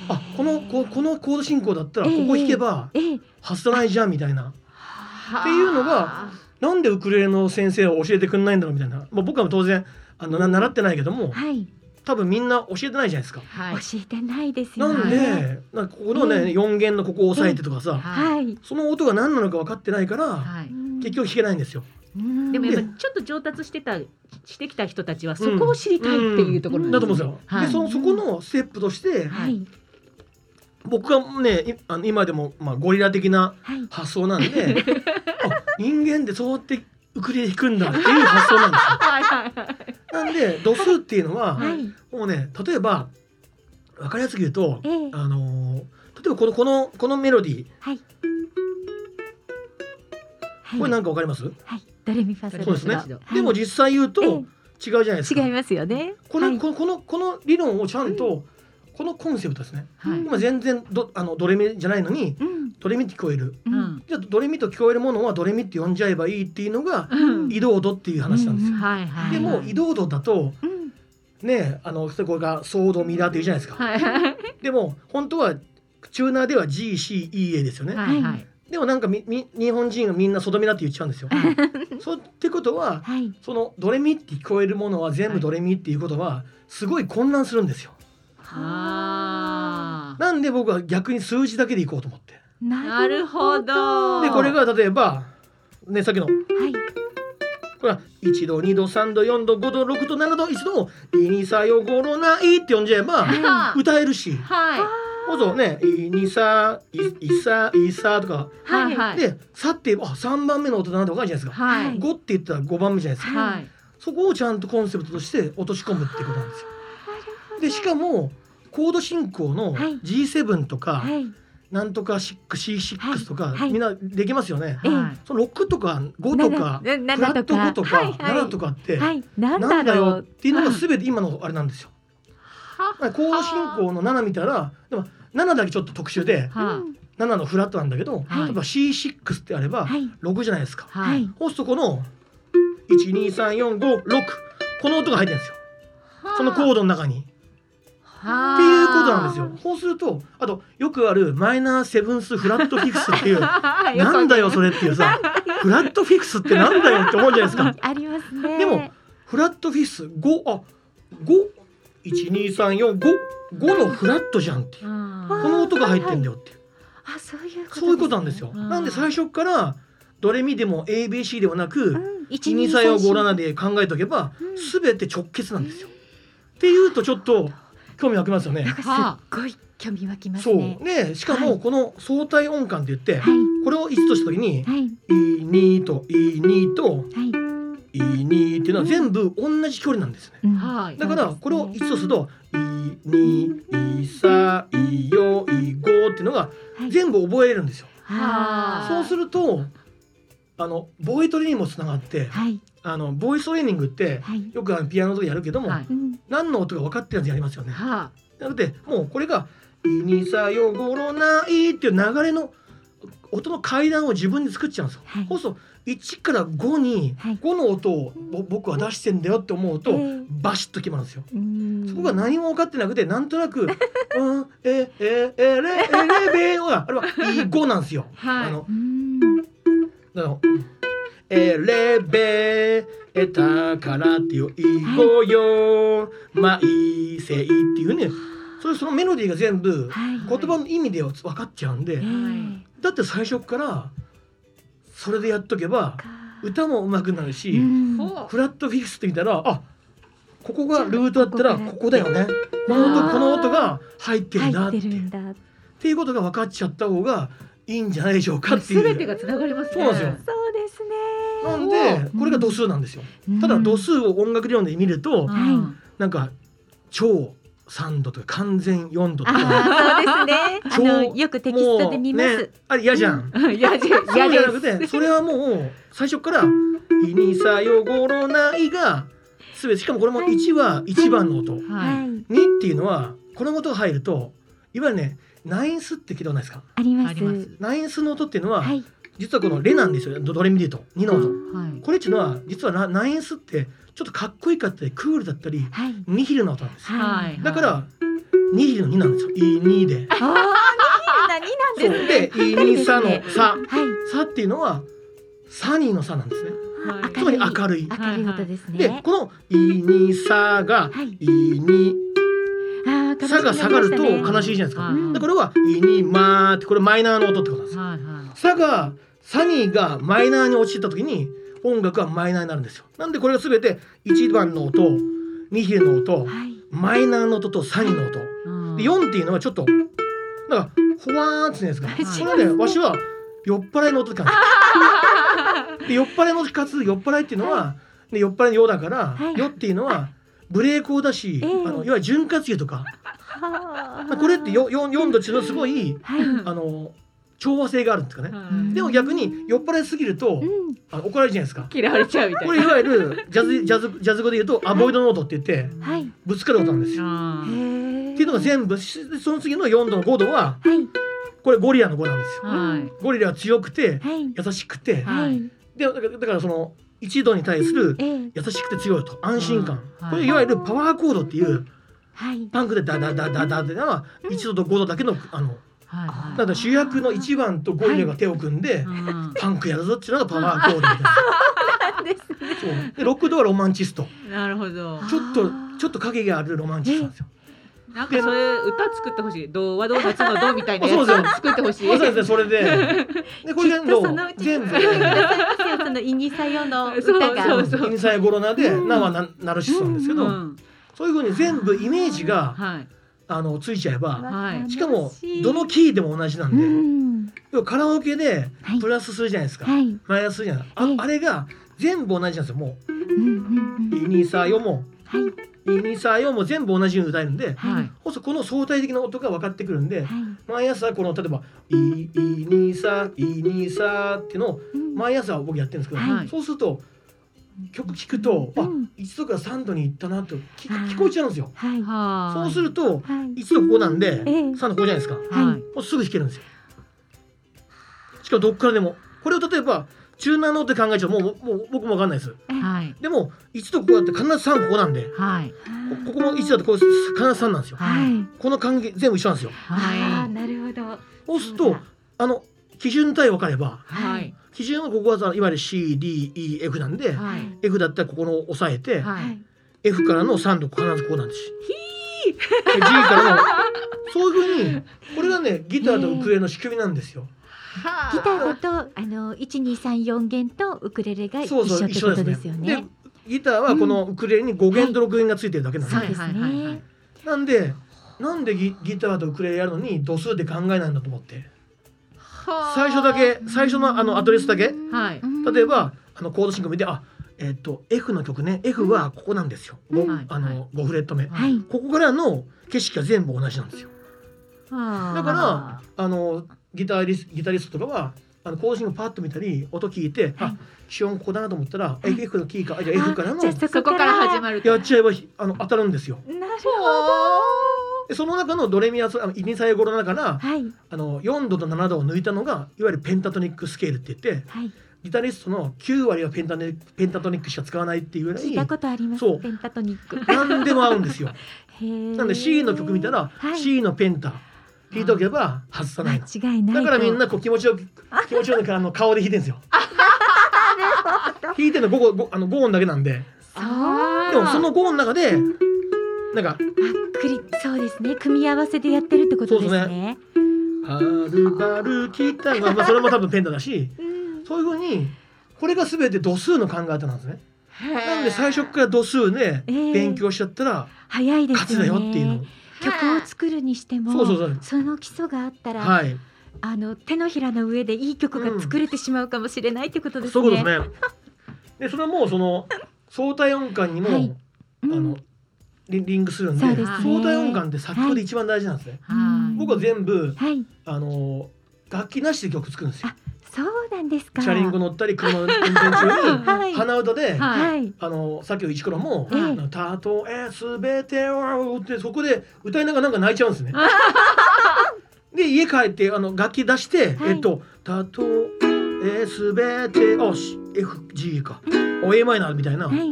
あこのここのコード進行だったらここ弾けばええ、外さないじゃんみたいなっていうのがなんでウクレレの先生は教えてくんないんだろうみたいな、まあ、僕は当然あのな習ってないけどもはい、多分みんな教えてないじゃないですか。はい。教えてないですよなんね。でなんかここのね、うん4弦のここを押さえてとかさ、はい、その音が何なのか分かってないから、はい。結局弾けないんですよ。うんでもやっぱちょっと上達してたしてきた人たちはそこを知りたいっていうところなんだと思うんですよ。はいでそのそこのステップとしてはい、僕がねいあの今でもまあゴリラ的なはい、発想なんで あ人間ってそうやってウクレレ弾くんだっていう発想なんですよ。はいはいはい。なんで度数っていうのは、はい。もうね例えば分かりやすく言うと、ええ。あのー例えばこのこのこのメロディー。はい。はい。これなんか分かります、はい。ドレミファソラそうですね、はい。でも実際言うとええ。違うじゃないですか。違いますよね。この、はい。このこのこの理論をちゃんと、このコンセプトですね。はい。今全然どあのドレミじゃないのにうんドレミって聞こえる。ううんん。じゃあドレミと聞こえるものはドレミって呼んじゃえばいいっていうのがうん移動度っていう話なんですよ。はいはい。でも移動度だとうんねあのこれがソードミラーっていうじゃないですか。はいはいでも本当はチューナーでは GCEA ですよね。はいはい。でもなんかみみ日本人がみんなソドミラって言っちゃうんですよ。そうってことははいそのドレミって聞こえるものは全部ドレミっていうことはすごい混乱するんですよ。あなんで僕は逆に数字だけでいこうと思って。あ。なるほど。でこれが例えばねさっきのはいこれは1度2度3度4度5度6度7度1度2 2 3 4 5 6ないって呼んじゃえばはい歌えるし。はい。そうそうね、いにさ、い、いさ、いさとか。はいはい。で、さって、あ、三番目の音だなってわかるじゃないですか。はい。五って言ったら五番目じゃないですか。はい。そこをちゃんとコンセプトとして落とし込むってことなんですよ。で、しかも。コード進行のはい G7 とか、はいなんとか C6 とか、はいはいみんなできますよね。はい。その6とか5とか、フラット5とか、はいはい7とかって、はいなんだよっていうのが全て今のあれなんですよ。コード進行の7見たら、でも7だけちょっと特殊で、は7のフラットなんだけど、はい例えば C6 ってあればはい6じゃないですか。は。そうするとこの12345この音が入ってるんですよ。そのコードの中に。はっていうことなんですよ。そうするとあとよくあるマイナーセブンスフラットフィフスっていう なんだよそれっていうさ フラットフィフスってなんだよって思うじゃないですか。ありますね。でもフラットフィフス5あ5123455のフラットじゃんっていう。この音が入ってんだよっていう。あそういうことそういうことなんですよ。うん。なんで最初からドレミでも ABC ではなく、うん。123457で考えておけば、うん。すべて直結なんですよ。っていうとちょっと興味湧きますよね。なんかすっごい興味湧きますそう。ねねしかはいもこの相対音感って言って、はい。これを1とした時にはい「E2」と「E2」とはい「E2」っていうのは全部同じ距離なんですね。うん。はい。だからこれを1とすると「E2」「E3」「E4」「E5」っていうのがはい。全部覚えれるんですよ。はそうするとあのボイトレにもつながってはいあのボイストレーニングってはいよくあのピアノとかやるけども、はいうん何の音が分かってるやつやりますよね。はなのでもうこれが「イニサヨゴロナイ」っていう流れの音の階段を自分で作っちゃうんですよ。はいそうすると1から5にはい5の音をぼ僕は出してんだよって思うと、ええバシッと決まるんですよ。うんそこが何も分かってなくてなんとなく「うんえええれえれべ」はあれは「い5」なんですよ。はいあのうんあのエレベーターからっていう「いごよ。まいせい」っていうね。それそのメロディーが全部はい言葉の意味で分かっちゃうんでええだって最初からそれでやっとけばか。歌も上手くなるうしフラットフィクスって見たらあここがルートだったらここだよね。この音この音が入ってるんだ入って。っていうるんだって。いうことが分かっちゃった方がいいんじゃないでしょうかう。っていう。すべてがつながりますね。そうなんですよ。そうですねなんでこれが度数なんですよ。ただ度数を音楽理論で見ると、うんなんか超3度とか完全4度とか。そうですね。あの超よくテキストで見ます、あれ嫌じゃん。いやじそうじゃなくてそれはもう最初から「イニサヨゴロナイ」が全てしかもこれも1は1番の音、す。ははい。2 2っていうのはこの音が入るといわゆるねナインスって聞いたことないですか？あります。あります。ナインスの音っていうのは、はい実はこのレなんですよドドレミでと2の音。はい。これっていうのは実はナナインスってちょっとかっこいいかったりクールだったりはいニヒルな音なんですよ。はい。だからニヒルの2なんですよ。イニで。ああ何そうなんですねでイニサのサはいサっていうのはサニーのサなんですね。はいつまり明るい。明るい音ですね、でこのイニサがはいイニサが下がると悲しいじゃないですか。はいでこれはイニマーってこれマイナーの音ってことなんですよ。はいはい。サがサニーがマイナーに落ちた時に音楽はマイナーになるんですよ。なんでこれがすべて1番の音、ニヒルの音、はいマイナーの音とサニーの音。うんで4っていうのはちょっとなんかほわーんって言うんですか。はいこれはねわしは酔っ払いの音って感じ。で酔っ払いのかつ酔っ払いっていうのは、で酔っ払いのようだから、はいよっていうのはブレーコーだし、ええあのいわゆる潤滑油とか、これってよよ4度っていうのはすごいはい。あの調和性があるんですかね。はいでも逆に酔っ払いすぎると、怒られるじゃないですか。嫌われちゃうみたいなこれいわゆるジャズジャズジャズ語で言うとアボイドノートって言ってはい。ぶつかる音なんですよ。っていうのが全部しその次の4度の5度ははい。これゴリラの5なんですよ。はいゴリラは強くてはい。優しくて。でだからだからその1度に対するええ。優しくて強いと安心感、うんこれいわゆるパワーコードっていうはい。パンクでダダダダダってのは1度と5度だけのあのはいはい。だ主役の1番とゴリラが手を組んで、うん。パンクやるぞっていうのがパワーコードみたいな。そう。で6度はロマンチスト。なるほど。ちょっとちょっと影があるロマンチストなんですよ。なんかそれ歌作ってほしい。童話ドーナツの童みたいなやつそうですよ。作ってほしい。そうですねそれで。でこれ全部全部そのイニサヨの歌が。そうそう。インサイゴロナでナはナナルシストなんですけど、うん。そういうふうに全部イメージがはいあのついちゃえばはい。しかもどのキーでも同じなんうで、ん。要はカラオケではい。プラスするじゃないですか、はい。マイナスするじゃない。あ,、ええ。あれが全部同じなんですよ。もうんうんうん。うイニサヨもはい。イニサヨも全部同じように歌えるんではい。この相対的な音が分かってくるんで、はい。毎朝この例えば「イイニサイニサ」っていうのをうん。毎朝僕やってるんですけど、はい。そうすると曲聴くと、あうん1度から3度に行ったなと聞はい聞こえちゃうんですよ。はい。はそうするとはい。1度ここなんで、ええ3度ここじゃないですか。もはいうすぐ弾けるんですよ。しかもどっからでも。これを例えば中南のって考えちゃうともうもう僕もわかんないです。はいでも1度ここだって必ず3ここなんで、はいこここも1度だとこう必ず3なんですよ。はい。この関係全部一緒なんですよ。あはあ、なるほど。そうするとあの基準単位分かればいはい基準はここはさいわゆる CDEF なんで、はい F だったらここの押さえて、ははいい。F からの3度必ずここなんです。で G からのそういうふうにこれがねギターとウクレレの仕組みなんですよ。ギターとあの一二三四弦とウクレレが一そうそう緒ってこと一緒ですよね。でギターはこのウクレレに5弦と6弦がついてるだけなんです、はいねい。なんでなんでギギターとウクレレやるのに度数で考えないんだと思って最初だけ最初のあのアドレスだけ？はい。うん例えばあのコード進行見てあえっ、と F の曲ね。F はここなんですよ、ごはい。あの5フレット目、はい。ここからの景色が全部同じなんですよ。だだからあのギタリスギタリストとかはあのコード進行パッと見たり音聞いて、あ気温ここだなと思ったら、え F のキーかあじゃあ F からのそそこから始まるやっちゃえばひあの当たるんですよ。なるでその中のドレミアソイニサイゴロの中から。はいあの4度と7度を抜いたのがいわゆるペンタトニックスケールって言ってはい。ギタリストの9割はペンタネペンタトニックしか使わないっていうぐらい聞いたことありますそう。ペンタトニック。何でも合うんですよ。なんで C の曲見たら、はい C のペンタ弾いておけば外さないの間違いないと。だからみんなこう気持ちよく気持ちよくあの顔で弾いてるんですよ 弾いてるの 5, 5, あの5音だけなんでそう。でもその5音の中でなんかあクリそうですね組み合わせでやってるってことですそうね。「はるばるきた」まあまあそれも多分ペンタだしうんそういうふうにこれが全て度数の考え方なんですね。なんで最初から度数でええ勉強しちゃったら早いです勝つ。だよっていうのを。曲を作るにしてもそうそうそうその基礎があったら、はい、あの手のひらの上でいい曲が作れてしまうかもしれないってことですね。そういうことですね。でそれはもうその相対音感にも、はいうんあのリリングするんでね相対音感って作曲で一番大事なんですね。はい僕は全部はい、あの楽器なしで曲作るんですよ。そうなんですか。チャリンコ乗ったり車の運転中に はい鼻歌で、はいはい。あのさっきの石ころもええ「たとえすべてを」ってそこで歌いながらなんか泣いちゃうんですね。で家帰ってあの楽器出して、はいえっと「たとえすべて」あし FG かお a マイナーみたいな、はい。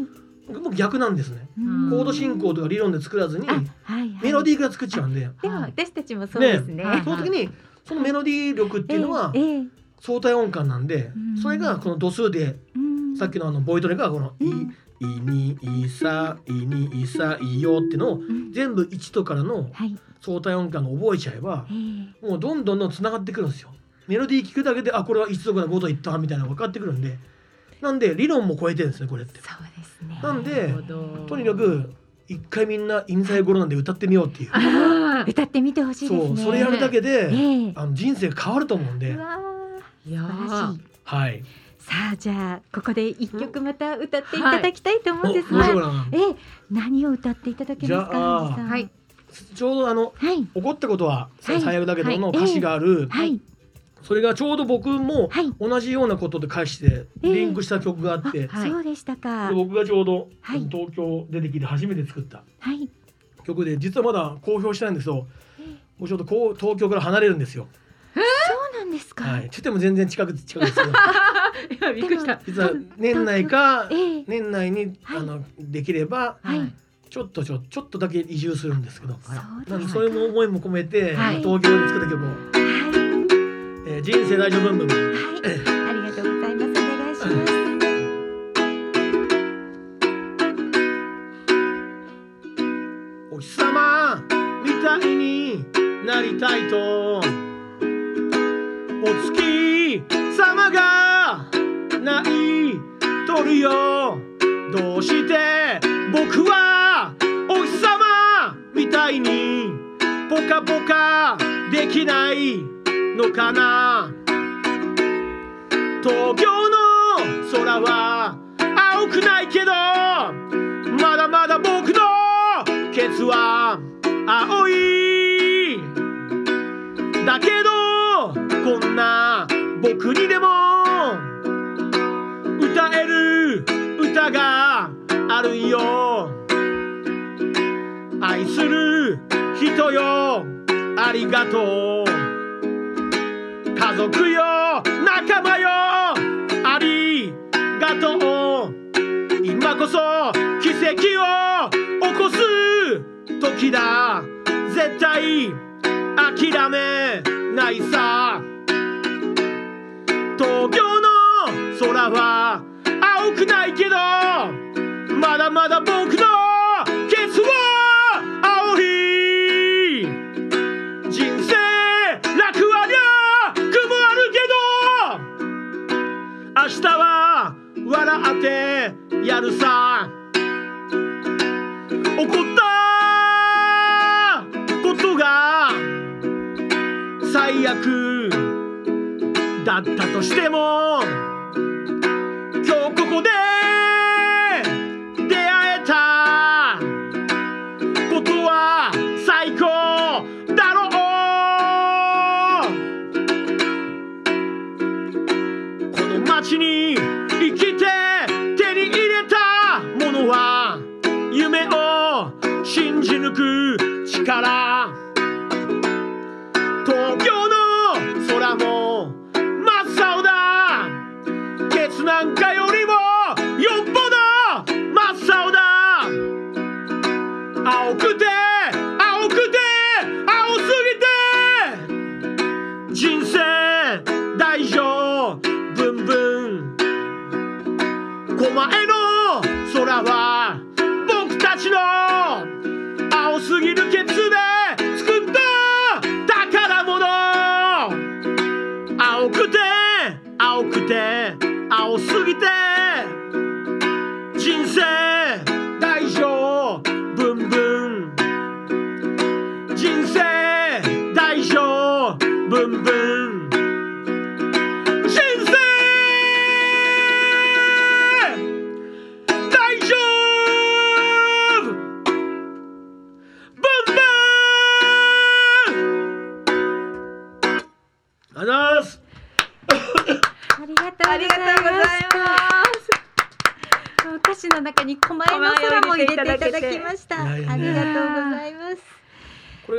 もう逆なんですね。うん。コード進行とか理論で作らずにあ、はい、はい。メロディーから作っちゃうんで、でも私たちもそうですね。ね。その時にそのメロディー力っていうのは相対音感なんでうん。それがこの度数でうん。さっきのあのボイトレがこの「い」うん「いに」「いさ」「いに」「いさ」「いよ」っていうのをうん。全部1とからのはい。相対音感を覚えちゃえばええ。もうどんどんどんつながってくるんですよ。メロディー聞くだけであこれは1とから5といったみたいなのが分かってくるんでなんで理論も超えてるんですねこれって。そうですね。なんでなるほど。とにかく一回みんな「インサイゴロなんで歌ってみようっていう。あ歌ってみてほしいですね。そうそれやるだけで、ええ。あの人生変わると思うんで。うわーいや素晴らしい。はい。さあじゃあここで一曲また歌っていただきたいと思うんですが、お面白いなえ何を歌っていただけますかはいちょうどあのはい怒ったことははい最悪だけどのはい歌詞がある、はいそれがちょうど僕もはい。同じようなことで返してリンクした曲があって、はい。そうでしたか。で僕がちょうどはい。東京出てきて初めて作った。はい。曲で実はまだ公表してないんですけどえ。もうちょっとこう東京から離れるんですよ。そうなんですか、はい、ちょっとも全然近く近くですけど。今びっくりした。実は年内かええ。年内にはい。あのできればはい。ちょっとちょちょっとだけ移住するんですけど。そうなんそういう思いも込めて、はい。東京で作った曲を。はい「えー人生大丈夫ブンブン」はい。ありがとうございます。お願いします。お日様みたいになりたいと。お月様が泣いとるよ。どうして僕はお日様みたいにポカポカできない。のかな？東京の空は青くないけどまだまだ僕のケツは青い。だけどこんな僕にでも歌える歌があるんよ。愛する人よ。ありがとう。家族よ仲間よありがとう。今こそ奇跡を起こす時だ。絶対諦めないさ。東京の空は青くないけどまだまだ僕の笑ってやるさ。怒ったことが最悪だったとしてもく力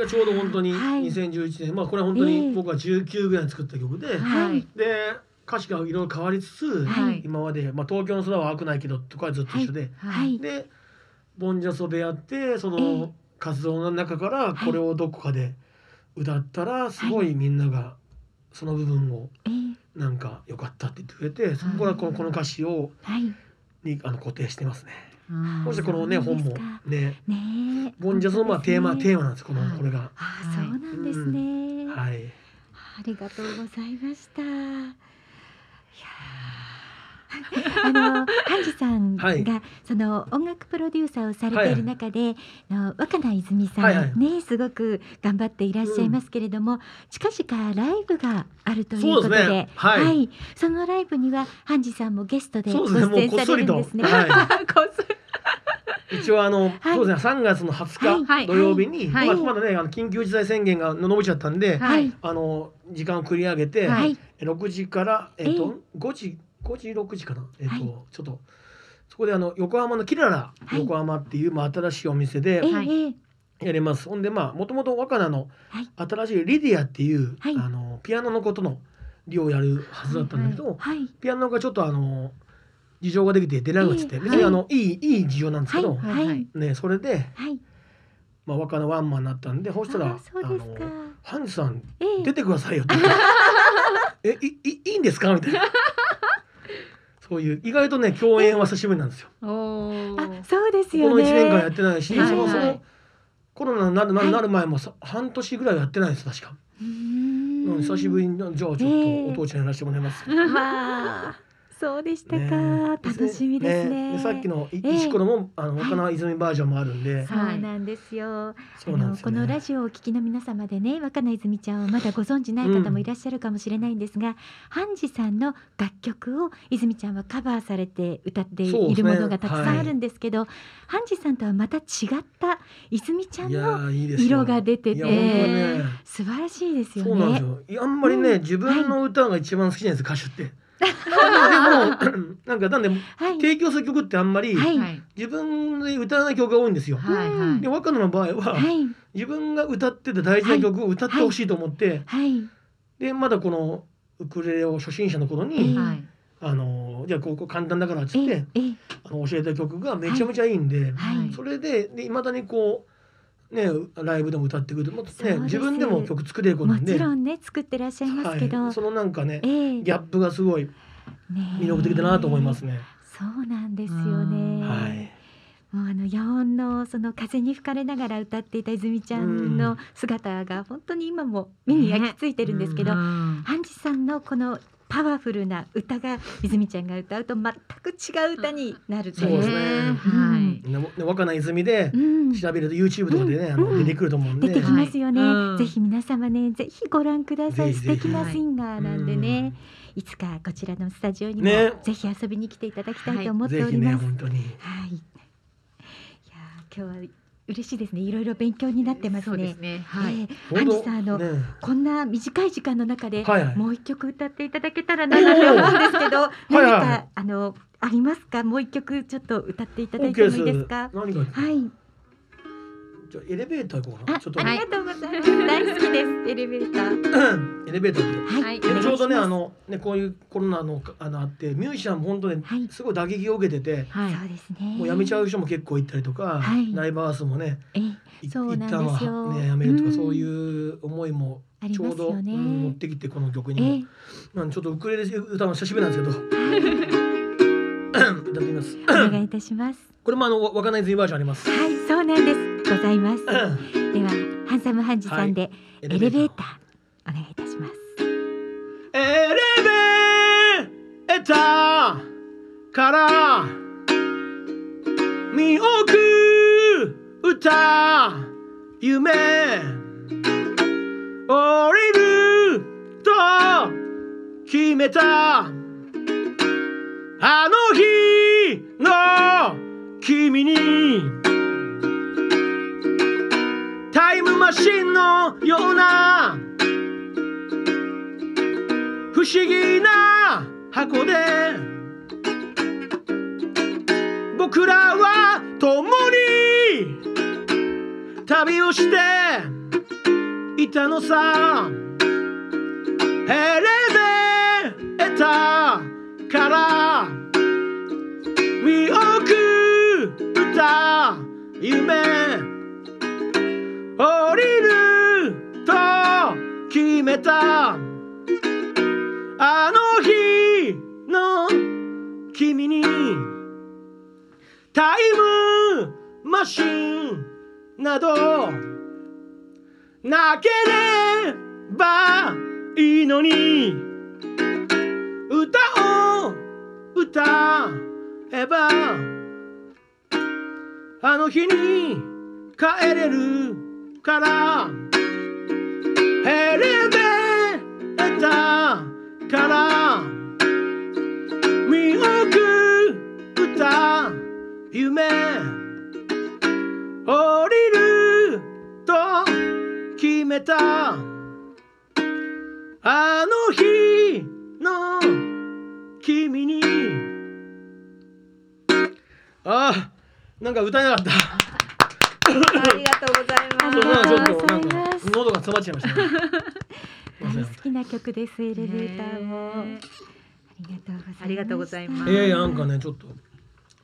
がちょうど本当にはい。2011年、まあこれは本当ええ。に僕は19ぐらいに作った曲で、はい。で歌詞がいろいろ変わりつつ、はい。今まで、まあ、東京の空は青くないけどとかはずっと一緒で、はい。でボンジャソでやってそええ。の活動の中からこれをどこかで歌ったらすごいみんながその部分をえーなんか良かったって言ってくれてそこからこのこの歌詞をはい。にあの固定してますね。うんそしてこのね本もねね。えボンジャソのまあテーマテーマなんですこのはい。これが。あそうなんですね、はい。ありがとうございました。いやあのハンジさんが、はい。その音楽プロデューサーをされている中で、あの若菜泉さん、はいはい。ねすごく頑張っていらっしゃいますけれども、近々ライブがあるということで、そうですね。はい。そのライブにはハンジさんもゲストでご出演されるんですね。はこっそり い、一応あの、はい。そうですね3月の20日、はい。土曜日に、はい。まあまだねあの緊急事態宣言が伸びちゃったんで、はい。あの時間を繰り上げて、はい、はい、6時からえっ、と、5時5時6時かな。えっ、と、はい。ちょっとそこであの横浜のキララはい。横浜っていう、まあ新しいお店でええはいええやります。ほんでまあもともと若菜のはい。新しいリディアっていう、はい。あのピアノのことのリをやるはずだったんだけど、はい、ピアノがちょっとあの事情ができて出なくて、ええ別にあの、い、いいい事情なんですけど、はい、はい、はい。ねそれではい、まあ若菜ワンマンになったんでそしたらあのハンジさんええ。出てくださいよって。えいいいいんですか？みたいな。そういう意外とね共演は久しぶりなんですよ。おあーそうですこのよね。1年間やってないし、はいそのそのはいコロナになるなる前もさ半年ぐらいはやってないです確か。久しぶりにじゃあちょっとええ。お父ちゃんやらせてもらいます。まあ、そうでしたか。ね楽しみですね。でさっきのいええ石ころもあのはい他の泉バージョンもあるんで、そうなんですよ。そうなんですよね。あのこのラジオをお聞きの皆様でね若菜泉ちゃんをまだご存じない方もいらっしゃるかもしれないんですが、ハンジさんの楽曲を泉ちゃんはカバーされて歌っているものがたくさんあるんですけどハンジさんとはまた違った泉ちゃんの色が出ててね素晴らしいですよそうなんですね。あんまりね、うん自分の歌が一番好きなんです歌手って。でもなんかなんではい。提供する曲ってあんまり自分で歌わない曲が多いんですよ。はいはい。で若菜の場合は、はい。自分が歌ってた大事な曲を歌ってほしいと思って、はい。でまだこのウクレレを初心者の頃えに、えはい。あのじゃあここ簡単だからっつって、あの教えた曲がめちゃめちゃいいんで、はい。それでで未だにこうねライブでも歌ってくるもね自分でも曲作れる子なもんで。ちろんね作ってらっしゃいますけど、はい、そのなんかねええ。ギャップがすごいね魅力的だなと思いますね。そうなんですよね。はい。もうあの野音のその風に吹かれながら歌っていた泉ちゃんの姿が本当に今も目に焼き付いてるんですけど、うん。ハンジさんのこのパワフルな歌が泉ちゃんが歌うと全く違う歌になるという。そうですね。はい。ねね若菜泉でうん、調べると YouTube とかでね、あうん。の出てくると思うんで、出てきますよね、はい。うん。ぜひ皆様ねぜひご覧ください。素敵なシンガーなんでね、いつかこちらのスタジオにも、ね。ぜひ遊びに来ていただきたいと思っております。ね本当に。はい。いやー今日は嬉しいですね。いろいろ勉強になってますね。ねはい、えーハンジさんあの、ねこんな短い時間の中で、はいはいもう一曲歌っていただけたらななんて思うんですけど、いはい何かあのありますか？もう一曲ちょっと歌っていただいてもいいですか？何がはい。じゃあエレベーター行こうかあ、な。ちょっと、ありがとうございます。大好きです。エレベーター。エレベーターはい。ちょうどねあのねこういうコロナのあのあってミュージシャンも本当にはいすごい打撃を受けてて、はいそうですね。もう辞めちゃう人も結構いったりとか、はいライブハウスもねえ、いそうなん一旦ですよはね辞めるとか、うんそういう思いもちょうど、持ってきてこの曲にも、え、なんでちょっとウクレレ歌うの久しぶりなんですけど 歌ってみますお願いいたします。これもあのわかないずいバージョンありますはい、そうなんです。ございます。でエは、ハンサムハンジさんで、エレベーターお願いいたします。エレベーターから見送った夢降りると決めたあの日の君にタイムマシンのような不思議な箱で僕らは共に旅をしていたのさ。エレベーターから見送った夢。めた。あの日の君にタイムマシンなどなければいいのに歌を歌歌えばあの日に帰れるから。夢降りると決めた。あの日の君に。あなんか歌えなかった。ありがとうございあそうりがとうなんかちょっとなんかございます喉が詰まっちゃいましたね。すいません大好きな曲ですエレベーターも、ねありがとうございましたありがとうございます。いやいやなんかねちょっと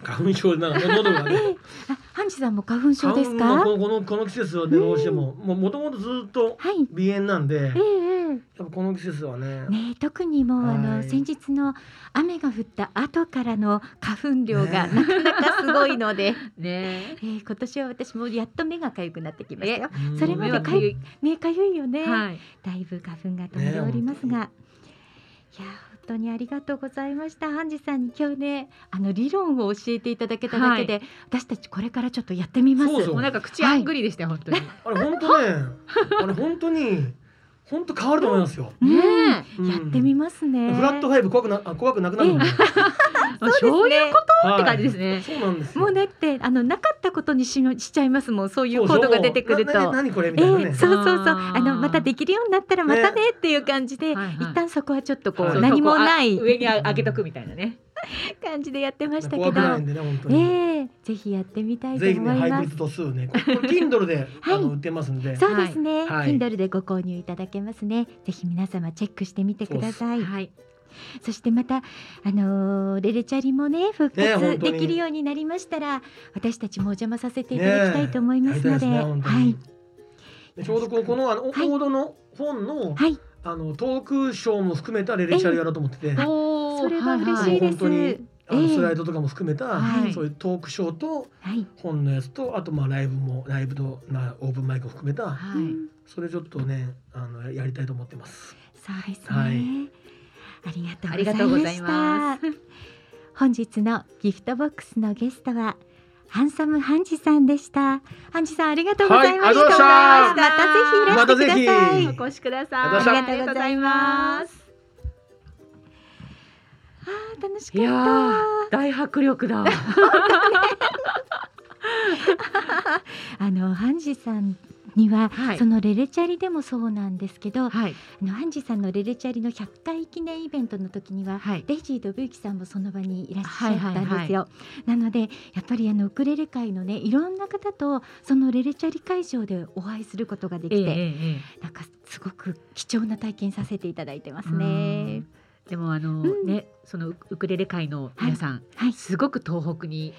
花粉症でな喉がね。あ、ハンジさんも花粉症ですか？花粉のこのこの季節はねどうしてももうもともとずっとはい。鼻炎なんでえええやっぱこの季節はね。えねえ特にもう、あのはい先日の雨が降った後からの花粉量がねなかなかすごいので、ねえ。ー今年は私もやっと目が痒くなってきましたよ。うん。それまでかゆい。目かゆいよね、はい。だいぶ花粉が飛んでおりますが、いや本当にありがとうございました。ハンジさんに今日ねあの理論を教えていただけただけで、私たちこれからちょっとやってみます。そうそう。もうなんか口あんぐりでしたよ本当にあれ本当ね。あれ本当に本当変わると思いますよ、うん。ねうん。やってみますね、フラットファイブ怖くなあ怖くなくなるそういうことはいって感じですね。そうなんですよ。もうだってあのなかったことにしのしちゃいますもん。そういうコードが出てくると。何これみえたいなね、えそうそうそう。あのまたできるようになったらまたねっていう感じで、はいはい一旦そこはちょっとこう、はい。何もない。上に上げとくみたいなね 感じでやってましたけど、怖くないんでね本当に、ええぜひやってみたいと思います。ねハイブリッ。ド数ね Kindle で、はい。あの売ってますんで。そうですね、はい。Kindle でご購入いただけますね。ぜひ皆様チェックしてみてください。はい。そしてまたあのーレレチャリもね復活できるようになりましたら、私たちもお邪魔させていただきたいと思いますので、はい。でちょうどこのこのあの、はい。コードの本の、はい。あのトークショーも含めたレレチャリやろうと思ってて、おーそれは嬉もしいです。う本当にあのええスライドとかも含めた、はいそういうトークショーとはい、本のやつとあとまあライブもライブのなオープンマイクも含めたはいうんそれちょっとねあのやりたいと思ってます。そうですね。はいありがとうありがとうございました。本日のギフトボックスのゲストはハンサムハンジさんでした。ハンジさんありがとうございました。はいましたまたぜひいらしてください。またぜひお越しくださいありがとうございます。楽しかいやった。ー大迫力だ。あのハンジさんには、はい。そのレレチャリでもそうなんですけど、はい。あのハンジさんのレレチャリの100回記念イベントの時には、はい。デイジー・ドブユキさんもその場にいらっしゃったんですよ。なのでやっぱりあのウクレレ界のねいろんな方とそのレレチャリ会場でお会いすることができて、ええええなんかすごく貴重な体験させていただいてますうねん。でもあの、うん。ねそのウウクレレ界の皆さん、はい、すごく東北に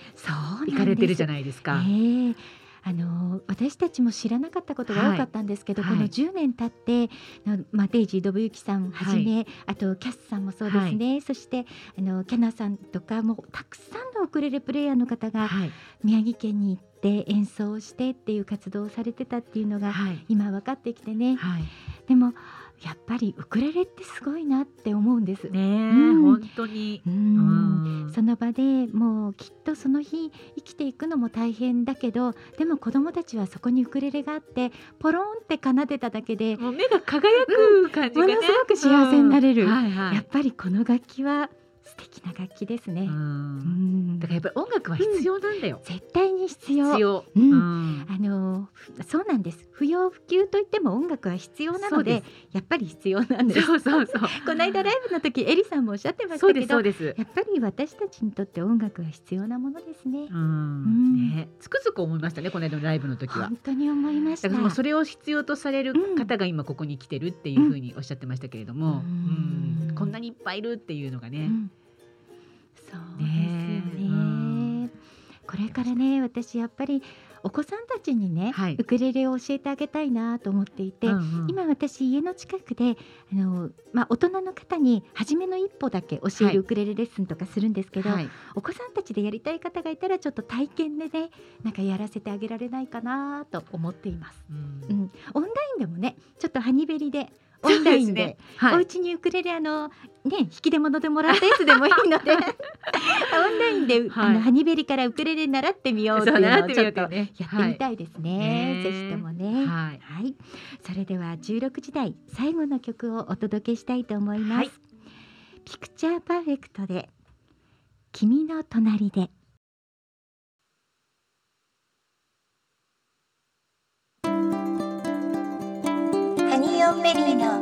行かれてるじゃないですか。ええ。あの私たちも知らなかったことが多かったんですけど、はい。この10年経って、のまあ、デイジー・ドブユキさんはじめ、あとキャスさんもそうですね、そしてあのキャナさんとかもうたくさんのウクレレプレイヤーの方がはい。宮城県に行って演奏をしてっていう活動をされてたっていうのがはい。今分かってきてね。はい。でもやっぱりウクレレってすごいなって思うんです。ねえ、うん。本当に。ううん。んその場でもうきっとその日生きていくのも大変だけどでも子どもたちはそこにウクレレがあってポロンって奏でただけでもう目が輝く感じがね、ものすごく幸せになれる。うん。はいはい。やっぱりこの楽器は素敵な楽器ですね。ううんん。だからやっぱり音楽は必要なんだよ。絶対に必要。必要。うん。うん。あのふそうなんです不要不急といっても音楽は必要なのでやっぱり必要なんですそうそうそう。この間ライブの時エリさんもおっしゃってましそうですそたけどうです。やっぱり私たちにとって音楽は必要なものですねう。ん、ね、つくづく思いましたね、この間のライブの時は本。当に思いました。だそれを必要とされる方が今ここに来てるっていうふうにおっしゃってましたけれども、うんうんこんなにいっぱいいるっていうのがね。うんそうですよねね。これからね私やっぱりお子さんたちにね、はい。ウクレレを教えてあげたいなと思っていて、うんうん。今私家の近くであの、まあ、大人の方に初めの一歩だけ教えはい。るウクレレレッスンとかするんですけど、はい、お子さんたちでやりたい方がいたらちょっと体験でねなんかやらせてあげられないかなと思っています。ううんん、オンラインでもねちょっとハニベリでオンラインではい、お家にウクレレあのね引き出物でもらったやつでもいいので。オンラインで、はい。あのハニベリからウクレレ習ってみようっていうのをちょっとやってみたいですね、はい。ぜひともね。はい。はい、それでは16時台最後の曲をお届けしたいと思います、はい。ピクチャーパーフェクトで君の隣でハニーオンベリーの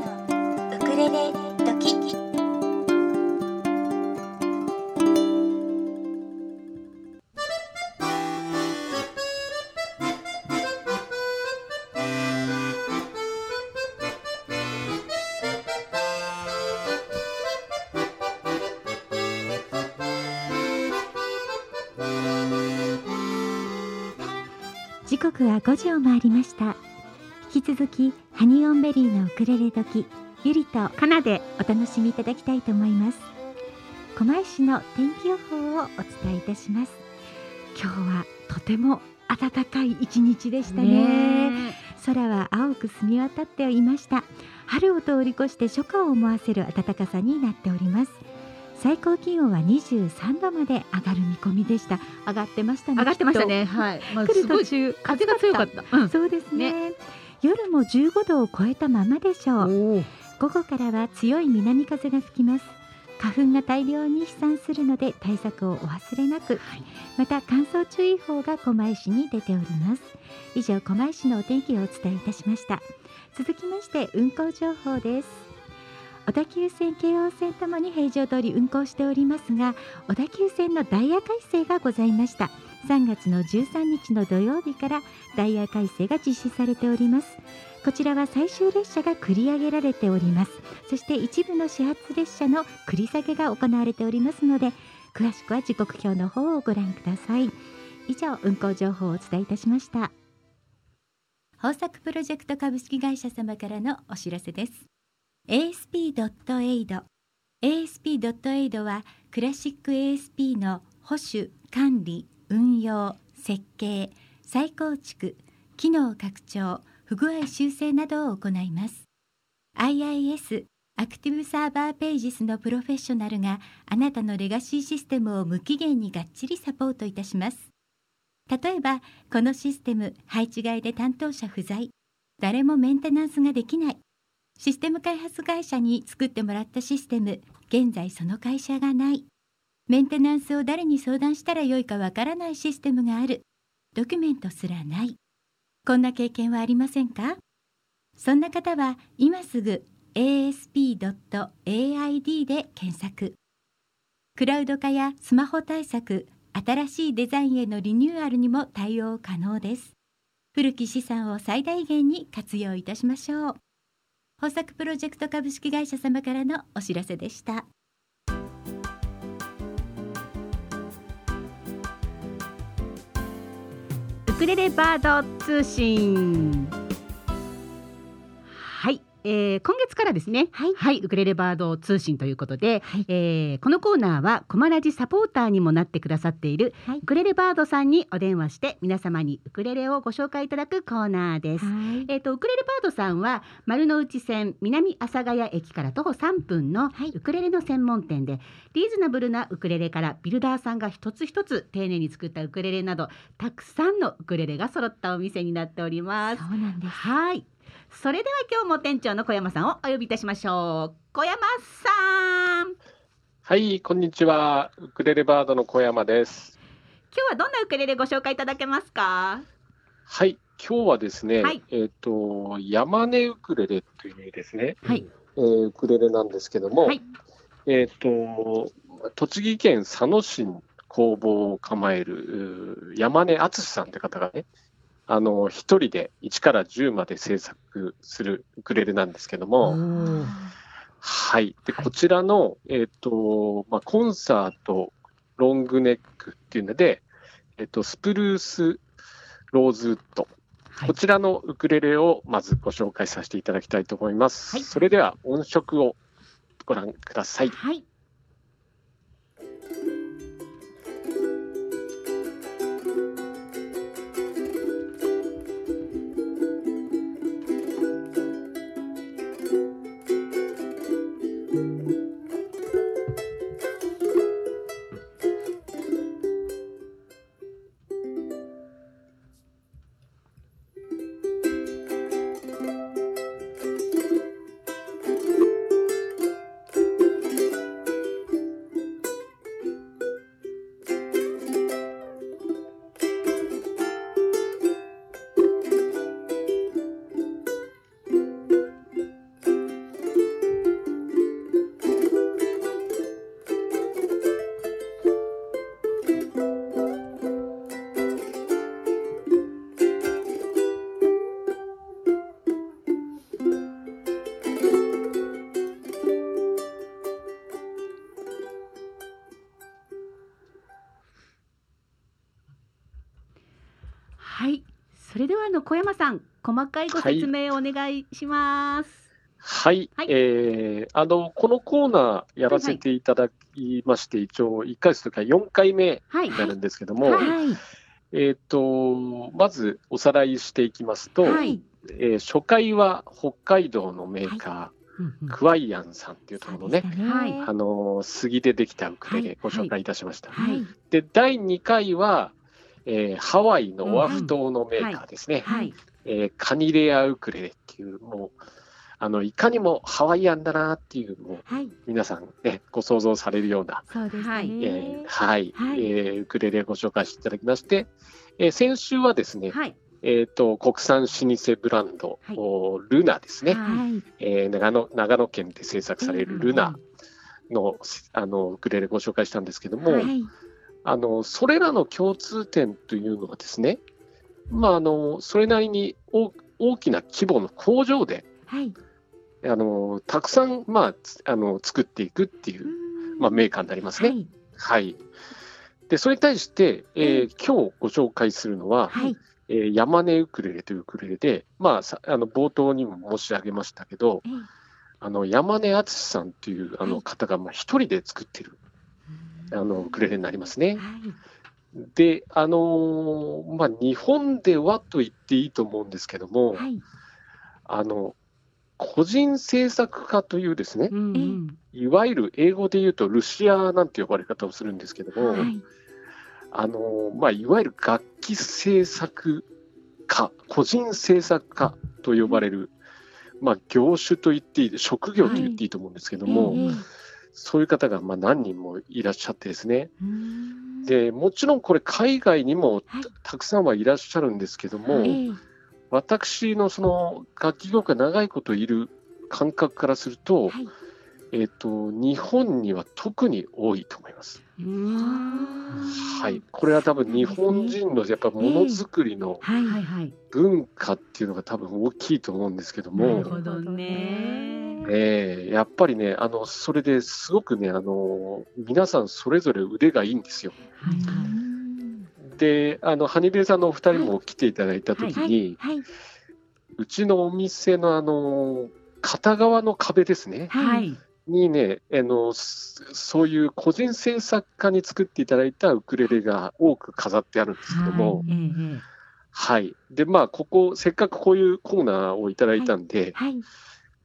ウクレレドキ。時刻は5時を回りました。引き続きハニーオンベリーのウクレレ時ゆりとかなでお楽しみいただきたいと思います。狛江市の天気予報をお伝えいたします。今日はとても暖かい一日でしたね。ね空は青く澄み渡っていました。春を通り越して初夏を思わせる暖かさになっております。最高気温は23度まで上がる見込みでした。上がってましたね上がってましたね。はい、まあ、すごい。途中風が強かった、うん。そうですね夜も15度を超えたままでしょう。午後からは強い南風が吹きます。花粉が大量に飛散するので対策をお忘れなく、また乾燥注意報が狛江市に出ております。以上狛江市のお天気をお伝えいたしました。続きまして運行情報です小田急線京王線ともに平常通り運行しておりますが小田急線のダイヤ改正がございました。3月の13日の土曜日からダイヤ改正が実施されております。こちらは最終列車が繰り上げられております。そして一部の始発列車の繰り下げが行われておりますので詳しくは時刻表の方をご覧ください。以上運行情報をお伝えいたしました。豊作プロジェクト株式会社様からのお知らせです。ASP.AID ASP.AID はクラシック ASP の保守管理運用設計再構築機能拡張不具合修正などを行います。IIS アクティブサーバーページスのプロフェッショナルがあなたのレガシーシステムを無期限にがっちりサポートいたします。例えばこのシステム配置外で担当者不在。誰もメンテナンスができない。システム開発会社に作ってもらったシステム。現在その会社がない。メンテナンスを誰に相談したらよいかわからないシステムがある。ドキュメントすらない。こんな経験はありませんか？そんな方は今すぐ asp.aid で検索。クラウド化やスマホ対策新しいデザインへのリニューアルにも対応可能です。古き資産を最大限に活用いたしましょう。豊作プロジェクト株式会社様からのお知らせでした。ウクレレバード通信、えー、今月からですねはいウクレレバード通信ということで、はいえーこのコーナーはコマラジサポーターにもなってくださっているはいウクレレバードさんにお電話して皆様にウクレレをご紹介いただくコーナーです。はいえー、とウクレレバードさんは丸の内線南阿佐ヶ谷駅から徒歩3分のはいウクレレの専門店で、リーズナブルなウクレレからビルダーさんが一つ一つ丁寧に作ったウクレレなどたくさんのウクレレが揃ったお店になっております。そうなんですはい。それでは今日も店長の小山さんをお呼びいたしましょう。小山さん、はい、こんにちは。ウクレレバードの小山です。今日はどんなウクレレご紹介いただけますか？はい、今日はですね、はいえっ、と、山根ウクレレというですね、はい。えーウクレレなんですけども、はいえっ、と、栃木県佐野市に工房を構える山根敦さんって方がね、あの、一人で1から10まで制作するウクレレなんですけども、はい。で、はいこちらの、えっ、と、まあ、コンサートロングネックっていうので、えっ、と、スプルースローズウッド。はいこちらのウクレレをまずご紹介させていただきたいと思います。はいそれでは音色をご覧ください。はい。いご説明をお願いします。はい、はいえーあのこのコーナーやらせていただきまして、一応1回とか4回目はい。になるんですけども、はいはい。えっ、とまずおさらいしていきますと、はい。えー初回は北海道のメーカうんうんー、クワイアンさんっていうところのね、はいあの杉でできたウクレはいレご紹介いたしました。はい。で第2回は、えーハワイのオアフ島のメーカーですね、はい。えーカニレアウクレレっていうもうあのいかにもハワイアンだなっていうもうはい。皆さんねご想像されるような、そうですはいね。えーはい、はいえーウクレレをご紹介していただきまして、えー先週はですね、はい。えー、と国産老舗ブランド、はいおルナですね、はい。えー長野長野県で製作されるルナの,、あのウクレレご紹介したんですけども、はい。あのそれらの共通点というのはですね、まあ、あのそれなりに大大きな規模の工場ではい。あのたくさん、まあ、つあの作っていくっていう、まあ、メーカーになりますね。はい。はいでそれに対して、えー今日ご紹介するのは、はい。えー山根ウクレレというウクレレで、まあ、さあの冒頭にも申し上げましたけど、ええあの山根敦さんというあはいの方がまあ一人で作ってるあのウクレレになりますね。はい。で、あのーまあ、日本ではと言っていいと思うんですけども、はい。あの個人制作家というですねう、んうん。いわゆる英語で言うとルシアなんて呼ばれ方をするんですけども、はい。あのーまあ、いわゆる楽器制作家、個人制作家と呼ばれる、まあ、業種と言っていい、職業と言っていいと思うんですけども、ええそういう方がまあ何人もいらっしゃってですね、うんでもちろんこれ、海外にもはいたたくさんはいらっしゃるんですけども、ええ私のその楽器業界長いこといる感覚からすると、はい。えっと日本には特に多いと思います。うんはい、これは多分日本人のやっぱものづくりのはい。はいはい。文化っていうのが多分大きいと思うんですけどなるも、ほどね。えーやっぱりねあのそれですごくねあの皆さんそれぞれ腕がいいんですよ。はいはい。であのハニベイさんのお二人も来ていただいた時に、はい。うちのお店のあの片側の壁ですね、はい。にねあのそそういう個人制作家に作っていただいたウクレレが多く飾ってあるんですけども、はい、でまあここせっかくこういうコーナーをいただいたんで、はい。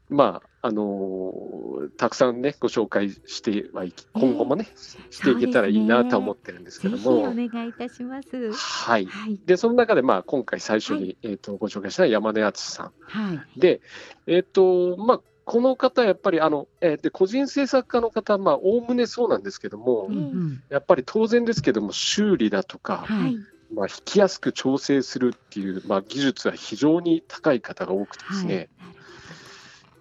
まああのーたくさんねご紹介してはいき今後もね、していけたらいいなとは思ってるんですけどぜひおも、願いいたします。はい。はい。でその中でまあ今回最初に、はえー、とご紹介した山根敦さんはい。で、えっ、と、まあ、この方、やっぱり、あの、えーで、個人制作家の方、まあ、おおむねそうなんですけども、うんうんやっぱり当然ですけども、修理だとか、ははいい。まあ、引きやすく調整するっていう、まあ、技術は非常に高い方が多くてですね、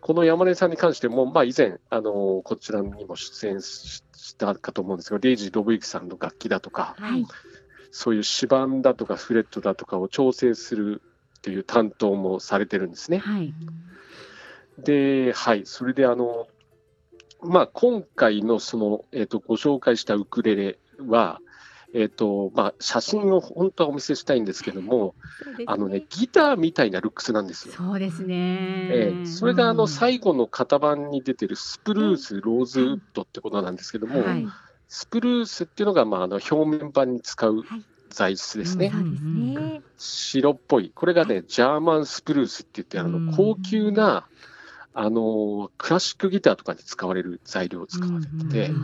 この山根さんに関しても、まあ、以前、あのこちらにも出演ししたかと思うんですが、レイジ・ロブイキさんの楽器だとか、はい。そういう指板だとかフレットだとかを調整するっていう担当もされてるんですね。はい。で、はい、それであの、まあ、今回のその、えっとご紹介したウクレレは、えっとまあ、写真を本当はお見せしたいんですけども、ね。あのね、ギターみたいなルックスなんですよ。そうですね。ええそれがあのうん。最後の型番に出てるスプルース、ローズウッドってことなんですけども、はい。スプルースっていうのがまああの表面板に使うはい。材質ですね。そうですね。白っぽい、これがね、ジャーマンスプルースって言って、あうん。の高級なあのクラシックギターとかに使われる材料を使われてて、うん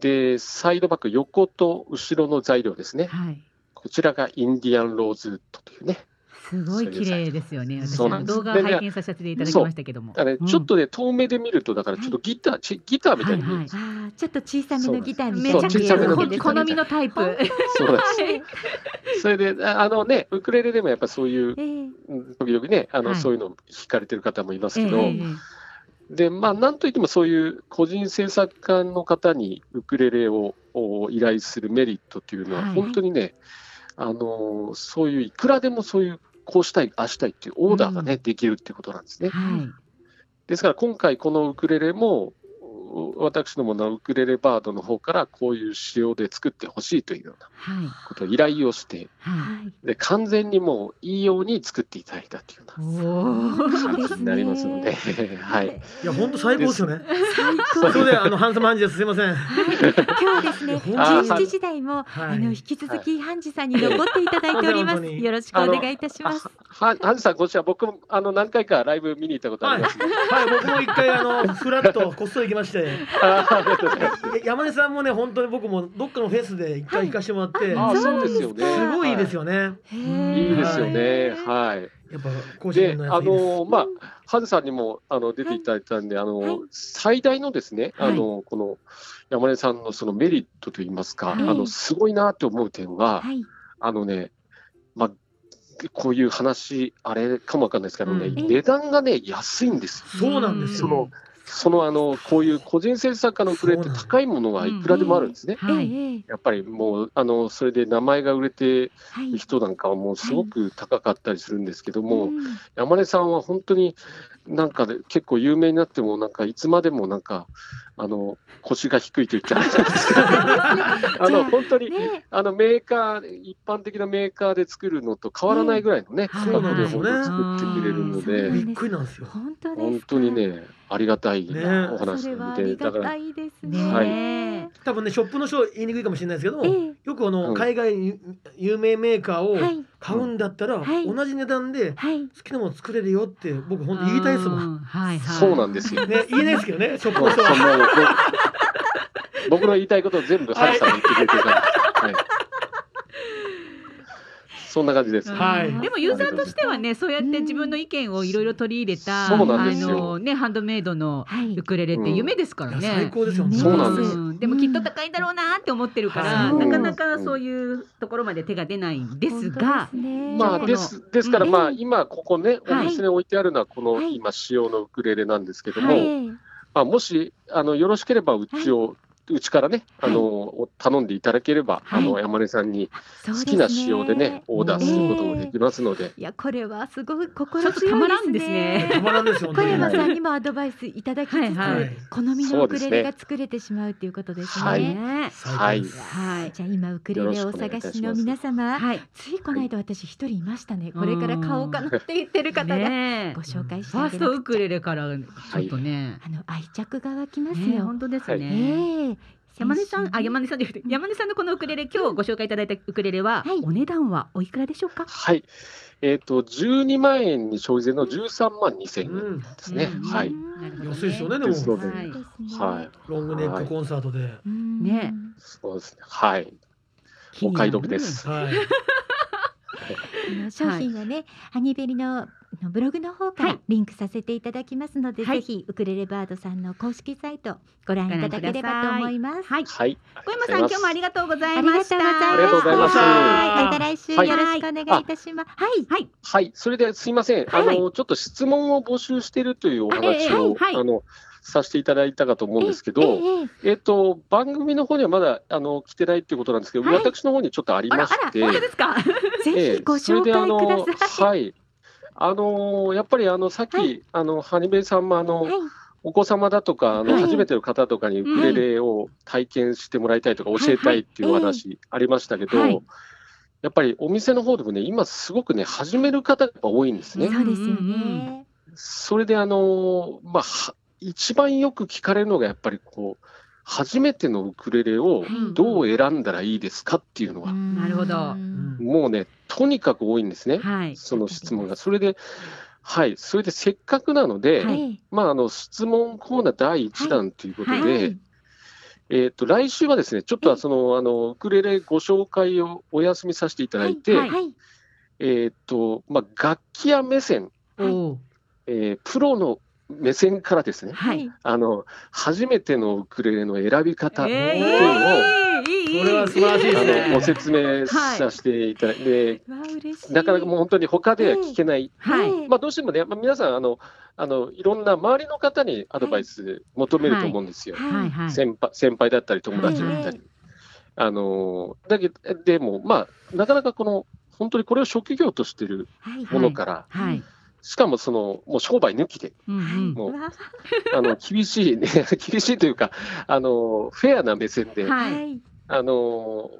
で、サイドバック、横と後ろの材料ですね、はい。こちらがインディアンローズウッドというね、すごい綺麗ですよね。私そうなんです。動画を拝見させていただきましたけども。あれうん。ちょっとね、遠目で見ると、だからちょっとギター、ちギターみたいに見えるんですよ、ああ、ちょっと小さめのギターみたいな。めのほギター好みのタイプ。そうです。それで、ああのね、ウクレレでもやっぱそういう、時々ね、あのはい。そういうの弾かれてる方もいますええけど、ええで、まあ、なんといってもそういう個人制作家の方にウクレレをお依頼するメリットっていうのは、はい本当にね、あのーそういういくらでもそういうこうしたい、ああしたいっていうオーダーがね、できるっていうことなんですね。はい。ですから今回このウクレレも、の私どものウクレレバードの方からこういう仕様で作ってほしいというようなはい。ことを依頼をしてはい。はいで完全にもういいように作っていただいたというようおおな感じになりますので、はい、いや本当最高ですよね。最そ高れであのハンサムハンジです。すいません。はい、今日はですね、あー17時台も、はい。あの引き続きハンジさんに残っていただいております。よろしくお願いいたします。ははんさんこちら僕もあの何回かライブ見に行ったことあはい、ります、はい、僕も一回あのフラッとこっそり行きまして、山根さんもね本当に僕もどっかのフェスで一回行かしてもらって、ああそうですよねすごいいいですよ、よね。い。ーいいですよね。はい。やっぱ甲子園であのやついいです。のまあハズさんにもあの出ていただいたんで、あのはい。最大のですね、はい。あのこの山根さんのそのメリットといいますか、はい。あのすごいなと思う点は、はい、あのね、まあ、こういう話、あれかもわかんないですけどね、うん。値段がね、安いんですよ。そうなんですよ。そのそのあのこういう個人制作家のプレーって高いものはいくらでもあるんですね。はい。ええやっぱりもうあのそれで名前が売れてはい。る人なんかはもうすごく高かったりするんですけども、うん山根さんは本当になんかで結構有名になってもなんかいつまでもなんかあの腰が低いと言っちゃうんですけど。あの本当にね。あのメーカー一般的なメーカーで作るのと変わらないぐらいのね、うん。価格でそう本当作ってくれるので。びっくりなんですよ。本当にねありがたいね。お話それはなので、ありがだからたいですね。はい多分ねショップの人言いにくいかもしれないですけど、ええ。よくあの、うん。海外に有名メーカーをはい。買うんだったら、はい。同じ値段ではい。好きなもの作れるよって僕本当言いたいですもん。うん。はいはい。そうなんですよ。ね言えないですけどねショップの人は。僕僕の言いたいことを全部ハルさんが言ってくれてるから、はい、そんな感じです。はい。でもユーザーとしてはねそうやって自分の意見をいろいろ取り入れた、そうなんですよ。あのねハンドメイドのはい。ウクレレって夢ですからいや最ね。高ですよ。ね。そうなんです。うん。でもきっと高いんだろうなって思ってるから、はい。なかなかそういうところまで手が出ないんですが、まあ、ですですから、うん。まあ、今ここね、おはい。店に置いてあるのはこの、はい。今仕様のウクレレなんですけども、はいまあ、もしあのよろしければうちを、うちからね、あの頼んでいただければ、はい。あの山根さんに好きな仕様でねオーダーすることもできますので、いやこれはすごいちょ心っとたまらんですね。たまらんですよ本当に。小山さんにもアドバイスいただきつつ、はいはい。好みのウクレレが作れてしまうということですね。はいね。はい。じゃあ今ウクレレをお探しの皆様、はい。ついこの間私一人いましたね。これから買おうかなって言ってる方が、ねご紹介してファーストあげなくちゃウクレレからちょっとね。あの愛着が湧きますねよ。本当ですはいね。ええ山根さん、あ、山根根さんで、山根さんのこのウクレレ、今日ご紹介いただいたウクレレは、はいお値段はおいくらでしょうか？はい。えっ、と、12万円に消費税の13万2千円うん。ですね。うんはい。安いですよねでもですのではいはい。ロングネックコンサートで。ねそうですね。はい。お買い得で。す。はい。商品はね、ハニベリののブログの方かはいらリンクさせていただきますので、はいぜひウクレレバードさんの公式サイトご覧いただければと思います。はい。はい。小山さん、今日もありがとうございました。ありがとうございますはいまた来週はいよろしくお願いいたします。はい。はい。はい。それですいません。はいはいあの、ちょっと質問を募集しているというおあええ話を、はいあの、させていただいたかと思うんですけど、えええええっ、と、番組の方にはまだ、あの、来てないっていうことなんですけど、はい私の方にちょっとありまして、あら、本当ですか？ぜひご紹介ください。はい。あのやっぱりあのさっき、はいあのハニベさんもあの、はいお子様だとかあの、はい初めての方とかにウクレレを体験してもらいたいとか、教えたいっていうおはい話ありましたけど、はいやっぱりお店の方でもね、今すごくね、始める方が多いんですね。そうですよね。それであの、まあ、は一番よく聞かれるのがやっぱりこう、初めてのウクレレをはいどう選んだらいいですかっていうのは、なるほどうんもうね、とにかく多いんですね。はい。その質問が。それで、はい、それでせっかくなので、はい。まあ、あの質問コーナー第1弾ということで、はいえっ、と、来週はですね、ちょっとはその、あの、ウクレレご紹介をお休みさせていただいて、はいはい。えっ、と、まあ、楽器や目線。えープロの目線からですね、はい。あの、初めてのウクレレの選び方っていうのを、えー、いい、いい、いい。これは素晴らしいですあねのご説明させていただいて、わあ嬉しい。なかなかもう本当に他では聞けないはい。ええまあ、どうしてもね、まあ、皆さんあのあの、いろんな周りの方にアドバイス求めると思うんですよ。はい、はい。先輩先輩だったり、友達だったり。あのだけど、でも、まあ、なかなかこの、本当にこれを職業としてるはい。ものから、はい。しかもその、もう商売抜きで、うんうん。もうわ。あの厳しいね、厳しいというか、あのフェアな目線で、ははい。い。あの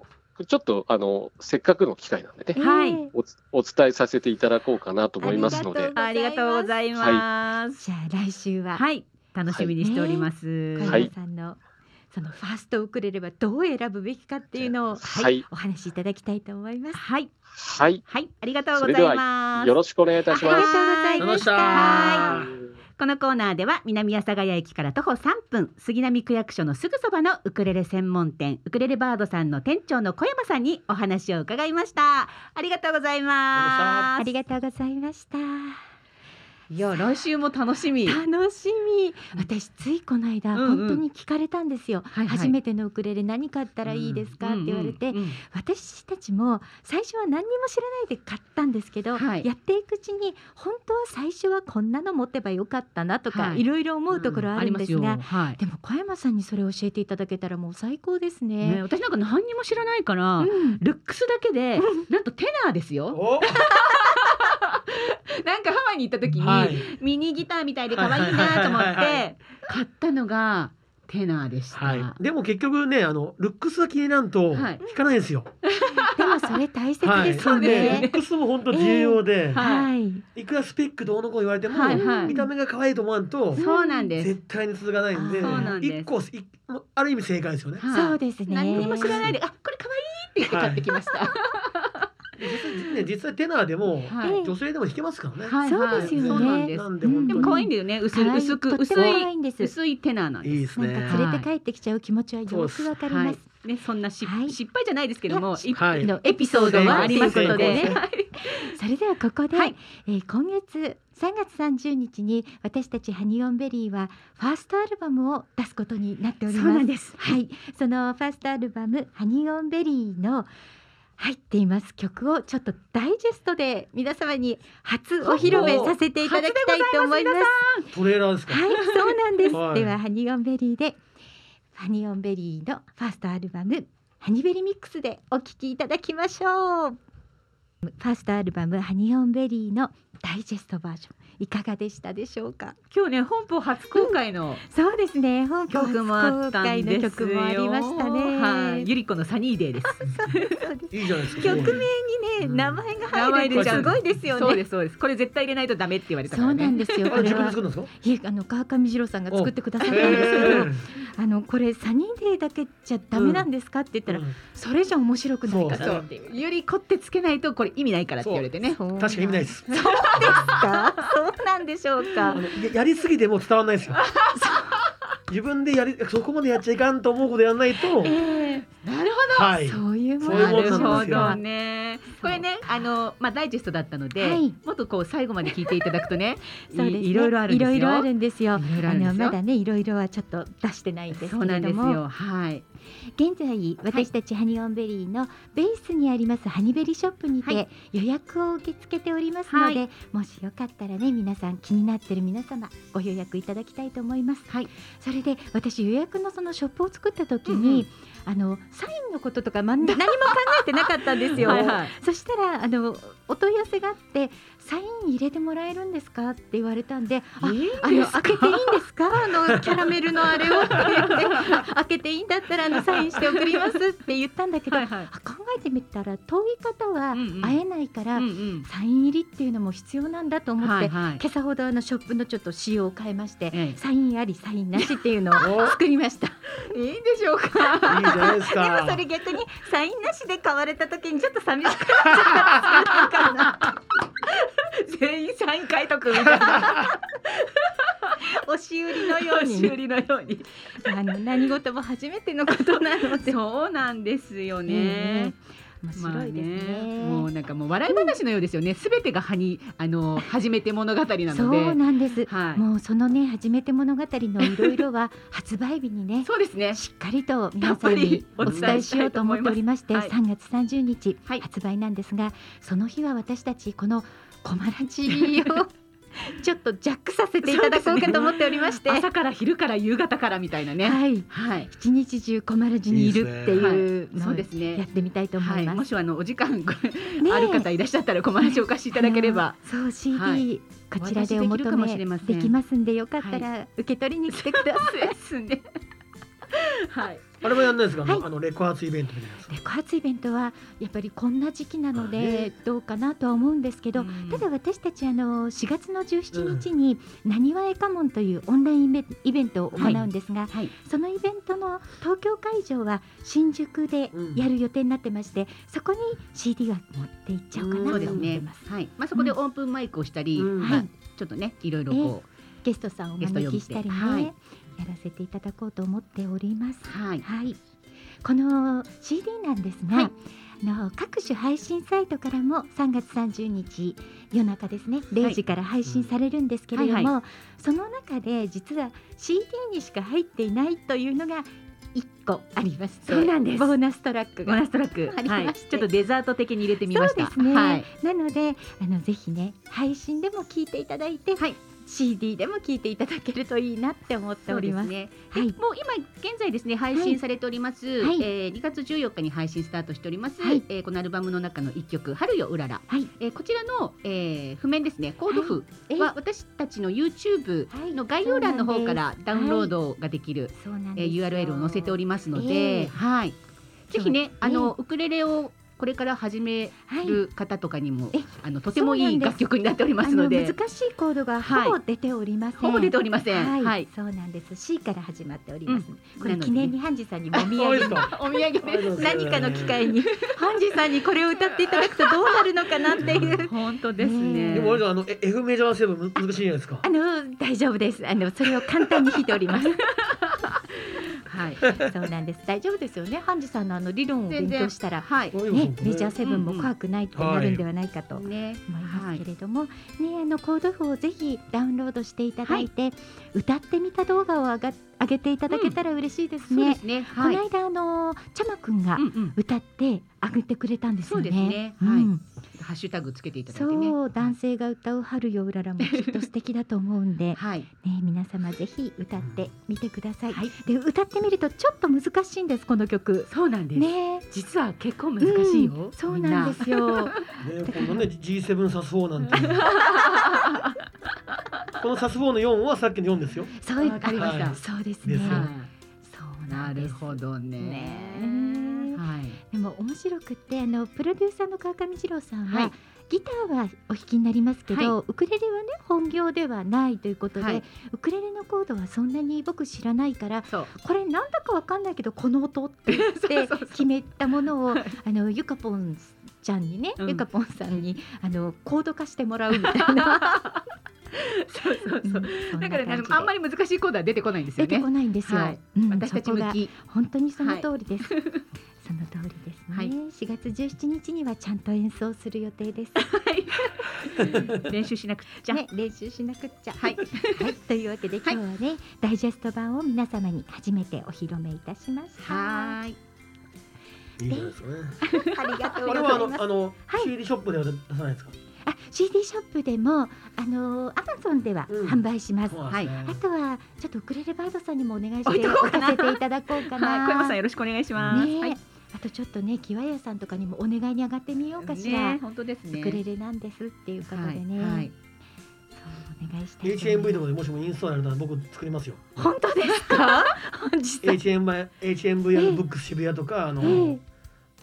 ちょっとあのせっかくの機会なんでね、はい。ええおつお伝えさせていただこうかなと思いますので、ありがとうございます。じゃあ来週ははい、楽しみにしております。小はい。山さんのそのファーストウクレレはどう選ぶべきかっていうのを、はいお話しいただきたいと思います。はい、はい、はい、ありがとうございます。よろしくお願いいたします。ありがとうございました。はこのコーナーでは南阿佐ヶ谷駅から徒歩3分杉並区役所のすぐそばのウクレレ専門店ウクレレバードさんの店長の小山さんにお話を伺いましたありがとうございますありがとうございました。いや来週も楽しみ。楽しみ。私ついこの間、うんうん。本当に聞かれたんですよ。はいはい。初めてのウクレレ何買ったらいいですか、って言われて、うんうんうん。私たちも最初は何にも知らないで買ったんですけど、はい。やっていくうちに本当は最初はこんなの持ってばよかったなとか、はい。い、ろいろ思うところあるんですが、ありますよはい。でも小山さんにそれを教えていただけたらもう最高ですね。ね、私なんか何にも知らないから、うん。ルックスだけで なんとテナーですよ。お なんかハワイに行った時に、はい。ミニギターみたいで可愛いなと思っはいはいはいはい。て買ったのがテナーでした、はい、でも結局ねあのルックスが気になるとはい。弾かないんですよ。でもそれ大切はい、ですよそうですよね。ルックスも本当重要で、はい、い、くらスペックどうのこう言われても、はいはい。見た目が可愛いと思わんとそうなんです。絶対に続かないんで一個いある意味正解ですよね。はい。そうですね。何にも知らないで、あ、これ可愛いって言って買ってきました。実際ね実際テナーでも、はい女性でも弾けますからね。はいそうですよねそうなんです。なんでも可愛いんだよね。薄い薄く薄い。薄いテナーなんです。いいですね。なんか連れて帰ってきちゃう気持ちはよくわかります。はい。ね、そんなしはい失敗じゃないですけども、はいのエピソードはありますのでそれではここで、はいえー今月3月30日に私たちハニオンベリーはファーストアルバムを出すことになっております。そうなんですはい、そのファーストアルバムハニオンベリーの入っています曲をちょっとダイジェストで皆様に初お披露目させていただきたいと思います。トレーラーですか？はい、そうなんです。はいではハニオンベリーでハニオンベリーのファーストアルバムハニベリーミックスでお聴きいただきましょう。ファーストアルバムハニオンベリーのダイジェストバージョンいかがでしたでしょうか？今日ね本邦初公開のそうですね。本邦曲もあ初公ったん開のですよ。曲もありましたね。はい。ゆり子のサニーデーです。いいじゃないですか。曲名にね、うん名前が名入るってすごいですよね。そうですそうです。これ絶対入れないとダメって言われたかそう。なんですよ。あれ自分でこれは作るんですか？いえあの川上二郎さんが作ってくださったんへですけど、ーあのこれサニーデーだけじゃダメなんですかって言ったら、うんそれじゃ面白くないから。ゆり子ってつけないとこれ意味ないからって言われてね。確かに意味ないです。そうですか？そうなんでしょうあかの。ややりすぎても伝わらないですよ。自分でやりそこまでやっちゃいかんと思うことやらないと、えなるはい。そういうもそういうもんのなるほどね。これね、あのまあダイジェストだったので、はいもっとこう最後まで聞いていただくとね、そうですね。いいろいろあるんですよ。いろいろあるんですよ。あのまだねいろいろはちょっと出してないんですけそうなんれども、ですよ。はい。現在私たちハニオンベリーのベースにありますハニベリショップにて、はい予約を受け付けておりますので、はもしよかったらね皆さん気になってる皆様ご予約いただきたいと思います。はい。それで私予約のそのショップを作った時うんうにん、あのサインのこととか、ま、何も考えてなかったんですよ。はいはい。そしたらあのお問い合わせがあってサイン入れてもらえるんですかって言われたんで、あいいんあの開けていいんですか？あのキャラメルのあれをって言って 開けていいんだったらあのサインして送りますって言ったんだけど、はいはい。あ考えてみたら遠い方は会えないから、うんうん。サイン入りっていうのも必要なんだと思って、はいはい。今朝ほどあのショップのちょっと仕様を変えまして、ええサインありサインなしっていうのをお作りました。いいんでしょうか？いいじゃないですでもかそ。れ逆にサインなしで買われた時にちょっと寂しくなっちゃったかな。全員サイン書いとくみたいな。押し売りのように修理のように。あの何事も初めてのことなので。そうなんですよね。面白いですね。もうなんかもう笑い話のようですよね。すべてがはにあの初めて物語なので。そうなんです。はい。もうそのね初めて物語のいろいろは 発売日にねそうですね。しっかりと皆さんにお伝えしようと思っておりまして、はい3月30日はい発売なんですが、その日は私たちこのコマラジを ちょっとジャックさせていただこうかと思っておりまして、朝から昼から夕方からみたいなね。はいはい。一日中コマラジにいるっていうそうですねやってみたいと思はいい、ます。もしあのお時間ある方いらっしゃったら、コマネお貸しいただければ。そう CD、はいこちらでお求めできますんでよかったら受け取りに来てください。ですね。はい。あれもやんないですか、あのはい。あのレコ発イベントみたいなレコ発イベントはやっぱりこんな時期なのまあでねどうかなとは思うんですけど、うん。ただ私たちあの4月の17日になにわえかもんというオンラインイベントを行うんですが、はい。そのイベントの東京会場は新宿でやる予定になってまして、そこに CD は持っていっちゃおうかなと思ってそうですね。ます。。はい。まあそこでオープンマイクをしたり、うん。まあはい。ちょっとねいろいろこゲストさんをお招きしたりね、やらせていただこうと思っております。う、はい。はい、この CD なんですが、はいあの各種配信サイトからも3月30日夜中ですね0時から配信されるんですけれども、その中で実は CD にしか入っていないというのが1個ありましてそうなんですボーナストラックがボーナストラック はい。ちょっとデザート的に入れてみました。そうですね、はい。なのであのぜひね配信でも聞いていただいて、はい CD でも聞いていただけるといいなって思っております。ね。はい。もう今現在ですね配信されております。はい。えー2月14日に配信スタートしております。はい。えーこのアルバムの中の一曲春ようらら。はい。えーこちらの、えー譜面ですね。コード譜えは私たちの YouTube はいの概要欄の方からダウンロードができる、そうなんえー URL を載せておりますので、ええはい。ぜひねあねのウクレレをこれから始めはいる方とかにも、えあのとてもいい楽曲になっておりまあすので、の難しいコードがほぼ出ておりません。ほぼ出ておりません。はい、はい。そうなんです。C から始まっております。これなので記念にハンジさんにもお土産お土産ありがとうございます何かの機会にハンジさんにこれを歌っていただくとどうなるのかなっていう。本当ですねね。でもあれじゃあのえ F メジャーセブン難しいじゃないですかあの大丈夫です。あのそれを簡単に弾いております。はい。そうなんです。大丈夫ですよね。ハンジさんのあの理論を勉強したら。はい。ね、メジャーセブンも怖くないってなるんではないかとね。思いますけれども、ねあのコード譜をぜひダウンロードしていただいて、歌ってみた動画を上が上げていただけたら嬉しいですね。そうですね。はい。この間あのチャマくんが。歌って上げてくれたんですよね。そうですねはいうんハッシュタグつけていただいてね。そう男性が歌う春ようららもきっと素敵だと思うんで、はい。ね皆様ぜひ歌ってみてください。はい。で歌ってみるとちょっと難しいんですこの曲。そうなんです。ね実は結構難しいよ。うんそうなんですよ。ね今度ね G7 サス4なんてこのサス4の4はさっきの4ですよそうわかりましたあそうですね。そうい。なるほどね。ねはい。でも面白くってあのプロデューサーの川上二郎さんは、はいギターはお弾きになりますけど、はウクレレはね本業ではないということで、はいウクレレのコードはそんなに僕知らないから。これなんだかわかんないけどこの音って言って 決めたものをあのゆかぽんちゃんにね、うんゆかぽんさんにあのコード化してもらうみたいな。そうそうそう。うんだからあんまり難しいコードは出てこないんですよね出てこ。ないんですよ。はいうん私たち向き。本当にその通りです。その通りですね。はい4月17日にはちゃんと演奏する予定です。練習しなくちゃ。ね、練習しなくっちゃ。はい。はい、というわけで今日はね、ダイジェスト版を皆様に初めてお披露目いたしました。はーい。いいですかね ありがとうあれはあございます。のあのはい CD ショップでは出さないですか？あ、CD ショップでもあのアマゾンではうん販売します。そうなんですねあとはちょっとウクレレバードさんにもお願いして置かせていただこうかな。はい。小山さんよろしくお願いします。ね、はい。あとちょっとね、キワヤさんとかにもお願いに上がってみようかしら。ね、本当ですね。ウクレレなんですっていうことでね。はいお願いしたいと思います HMV とかでもしもインストやるなら僕作りますよ本当ですか？HMV, HMV のブックス渋谷とかあの、ええ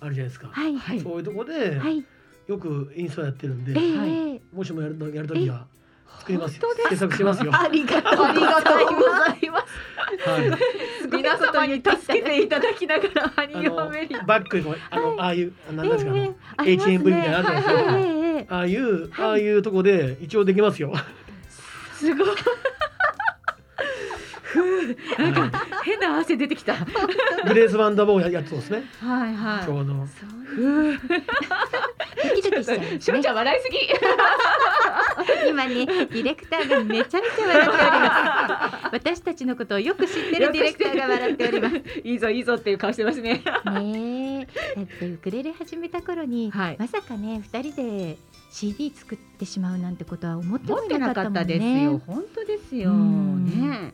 あるじゃないですか、はいはいそういうとこで、はいよくインストやってるんで、ええはいええもしもやるとやるときは作りますよ。制作しますよ。ありがとうございありがとうごます。ざいます。はい。皆様に助けていただきながらハニあーオメリのバックにあの、ああいうあなんですか、ね。HMV みたいなのあるじゃないですか、ええええああいう、はいああいうとこで一応できますよ。すごい。ふうなんか変な汗出てきた。はグレース・ワンダーボーややつですね。いはちょうど。そうふう。ドキドキしちしょうち。ゃん笑いすぎ。今ねディレクターがめちゃめちゃ笑っております。私たちのことをよく知ってるディレクターが笑っております。いいぞいいぞっていう顔してますね。ねえ、だってウクレレ始めた頃に、はいまさかね二人で CD 作ってしまうなんてことは思ってもいななかったもんね。本当ですようんね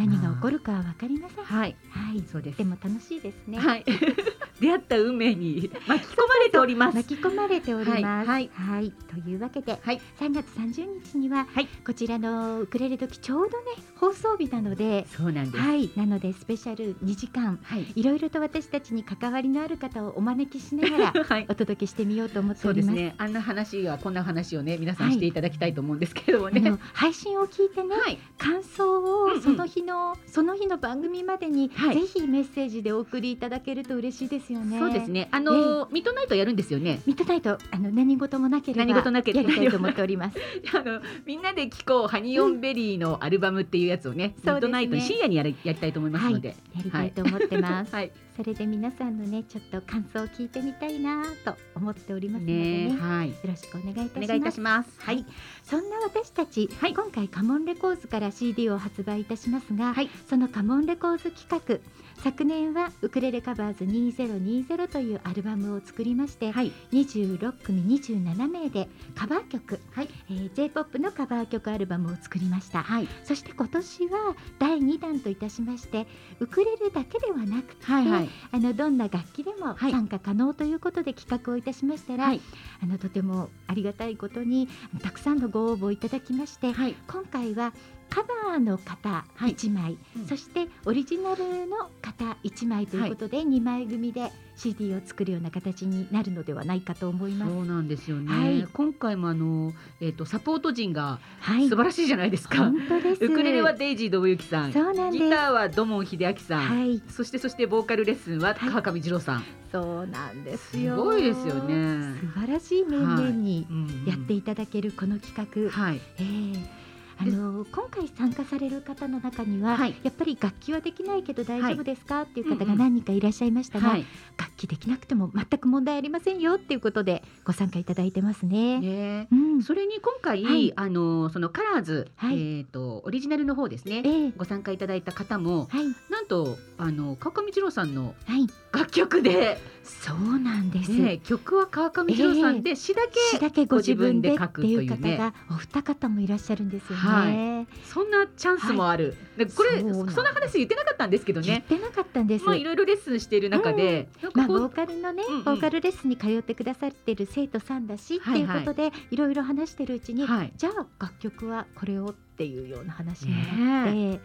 何が起こるかはわかりません。はい。はい、そうです。でも楽しいですね。はい。出会った運命に巻き込まれております。巻き込まれております。はい。はい。というわけで、はい。3月30日には、はい。こちらのウクレレ時ちょうどね放送日なので、そうなんです。はい、なのでスペシャル2時間はい。いろいろと私たちに関わりのある方をお招きしながら はい。お届けしてみようと思っております。ですね。あんな話はこんな話をね皆さんはい。していただきたいと思うんですけれどもね。配信を聞いてね、はい。感想をその日の、その日の番組までに、はい。ぜひメッセージでお送りいただけると嬉しいですよね。そうです。ね。あのミッドナイトやるんですよね。ミッドナイトあの何事もなければ何事なければ。やりたいと思っております。あのみんなで聴こうハニーオンベリーのアルバムっていうやつをね、ミッドナイトに深夜にやる やりたいと思いますので、やりたいと思ってます。はい、それで皆さんのねちょっと感想を聞いてみたいなと思っておりますのでね。ねはい。よろしくお願いいたします。お願いいたします。はい、そんな私たち、はい。今回カモンレコーズから CD を発売いたしますが、はい。そのカモンレコーズ企画昨年はウクレレカバーズ2020というアルバムを作りまして、はい。26組27名でカバー曲、はい。えー J-POP のカバー曲アルバムを作りました、はい。そして今年は第2弾といたしましてウクレレだけではなくて、はいはい。あのどんな楽器でもはい。参加可能ということで企画をいたしましたら、はい。あのとてもありがたいことにたくさんのご応募いただきまして、はい。今回はカバーの方はい。1枚、うん。そしてオリジナルの方1枚ということで、2枚組で CD を作るような形になるのではないかと思います。そうなんですよね、はい。今回もあのえっ、とサポート陣がはい、素晴らしいじゃないですか、本当です。ウクレレはデイジー信之さん。そうなんです。ギターは土門秀明さん、はい、そしてそしてボーカルレッスンははい。川上二郎さん、そうなんですすよ。ごいですよね。素晴らしい面々にうん。やっていただけるこの企画。はい。ええあの今回参加される方の中には、はい。やっぱり楽器はできないけど大丈夫ですか、っていう方うんうん。が何人かいらっしゃいましたが、はい。楽器できなくても全く問題ありませんよっていうことでご参加いただいてますね。ねうん、それに今回、はい。あのそのカラーズ、はい。えっ、とオリジナルの方ですね、ええ。ご参加いただいた方もはい。なんとあの川上二郎さんのはい。楽曲で、そうなんです。ね、曲は川上二郎さんで詩だけ、詩だけご自分で書くっていうというね方がお二方もいらっしゃるんですよね。はい。そんなチャンスもある、でこれそんな話言ってなかったんですけどね。言ってなかったんです。まあいろいろレッスンしている中で、なんまあ、ボーカルのね、うんうん。ボーカルレッスンに通ってくださってる生徒さんだし、はいはいっていうことでいろいろ話してるうちに、はい。じゃあ楽曲はこれをっていうような話になって、ね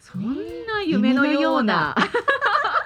そんな夢のような、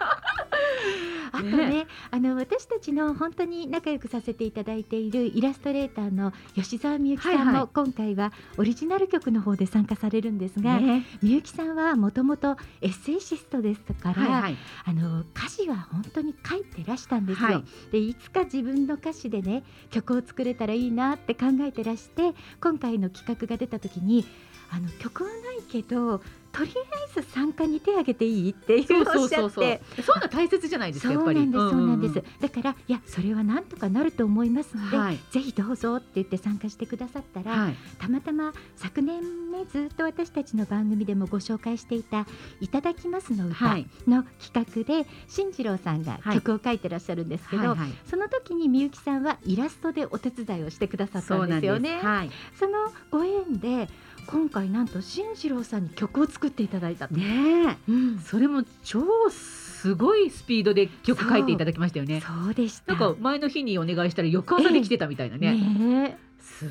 あとねあの私たちの本当に仲良くさせていただいているイラストレーターの吉澤美由紀さんも今回はオリジナル曲の方で参加されるんですが、ね。みゆきさんはもともとエッセイシストですから、はいはい。あの歌詞は本当に書いてらしたんですよ。はい。でいつか自分の歌詞でね曲を作れたらいいなって考えてらして今回の企画が出た時にあの曲はないけどとりあえず参加に手を挙げていいっていうおっしゃって。そういうの大切じゃないですかやっぱり。そうなんです、そうなんですん。だから、いや、それはなんとかなると思いますので、はい。ぜひどうぞって言って参加してくださったら、はい。たまたま昨年ねずっと私たちの番組でもご紹介していた「いただきます」の歌はい。の企画で進次郎さんがはい曲を書いてらっしゃるんですけど、はいはい。その時にみゆきさんはイラストでお手伝いをしてくださったんですよね。そはい。のご縁で今回なんと進次郎さんに曲を作っていただいたと。ねえ。うん。それも超すごいスピードで曲書いていただきましたよね。そう。でした。なんか前の日にお願いしたら翌朝できてたみたいなね、ねえ。すす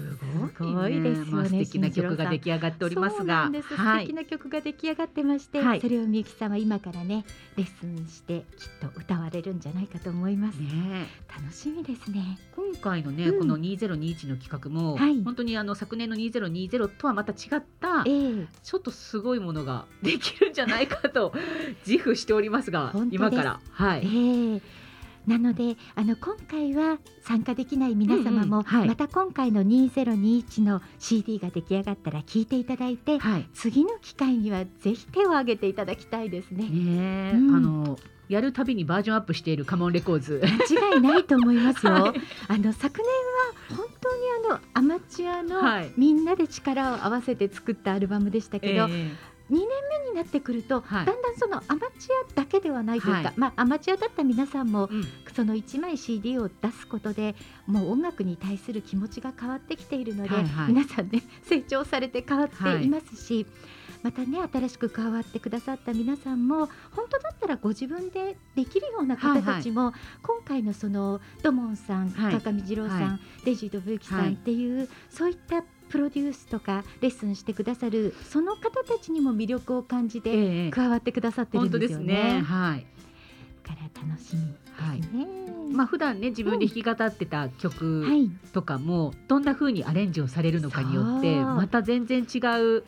ごいですよねまあ、素敵な曲が出来上がっておりますが。す、はい。素敵な曲が出来上がってまして、はい。それをみゆきさんは今からねレッスンしてきっと歌われるんじゃないかと思います、ね楽しみですね。今回のね、うん。この2021の企画も、はい。本当にあの昨年の2020とはまた違ったええ。ちょっとすごいものができるんじゃないかと自負しておりますが今から。はえい、えなのであの今回は参加できない皆様も、また今回の2021の CD が出来上がったら聴いていただいて、はい。次の機会にはぜひ手を挙げていただきたいですね。ねえ、うん。あのやるたびにバージョンアップしているカモンレコーズ。間違いないと思いますよ。はい。あの昨年は本当にあのアマチュアのはい。みんなで力を合わせて作ったアルバムでしたけど、ええ2年目になってくると、はい。だんだんそのアマチュアだけではないというか、はい。まあアマチュアだった皆さんもうん。その1枚 CD を出すことでもう音楽に対する気持ちが変わってきているので、はいはい。皆さんね 成長されて変わっていますし、またね新しく加わってくださった皆さんも本当だったらご自分でできるような方たちも、今回のその土門さん、はい。川上二郎さん、はデジードブユキさはいんっていう、そういったプロデュースとかレッスンしてくださるその方たちにも魅力を感じてええ加わってくださってるんでよですすね。ね。はい。だから楽しみはいですね。まあ普段ね自分で弾き語ってた曲はい、とかもどんな風にアレンジをされるのかによってまた全然違う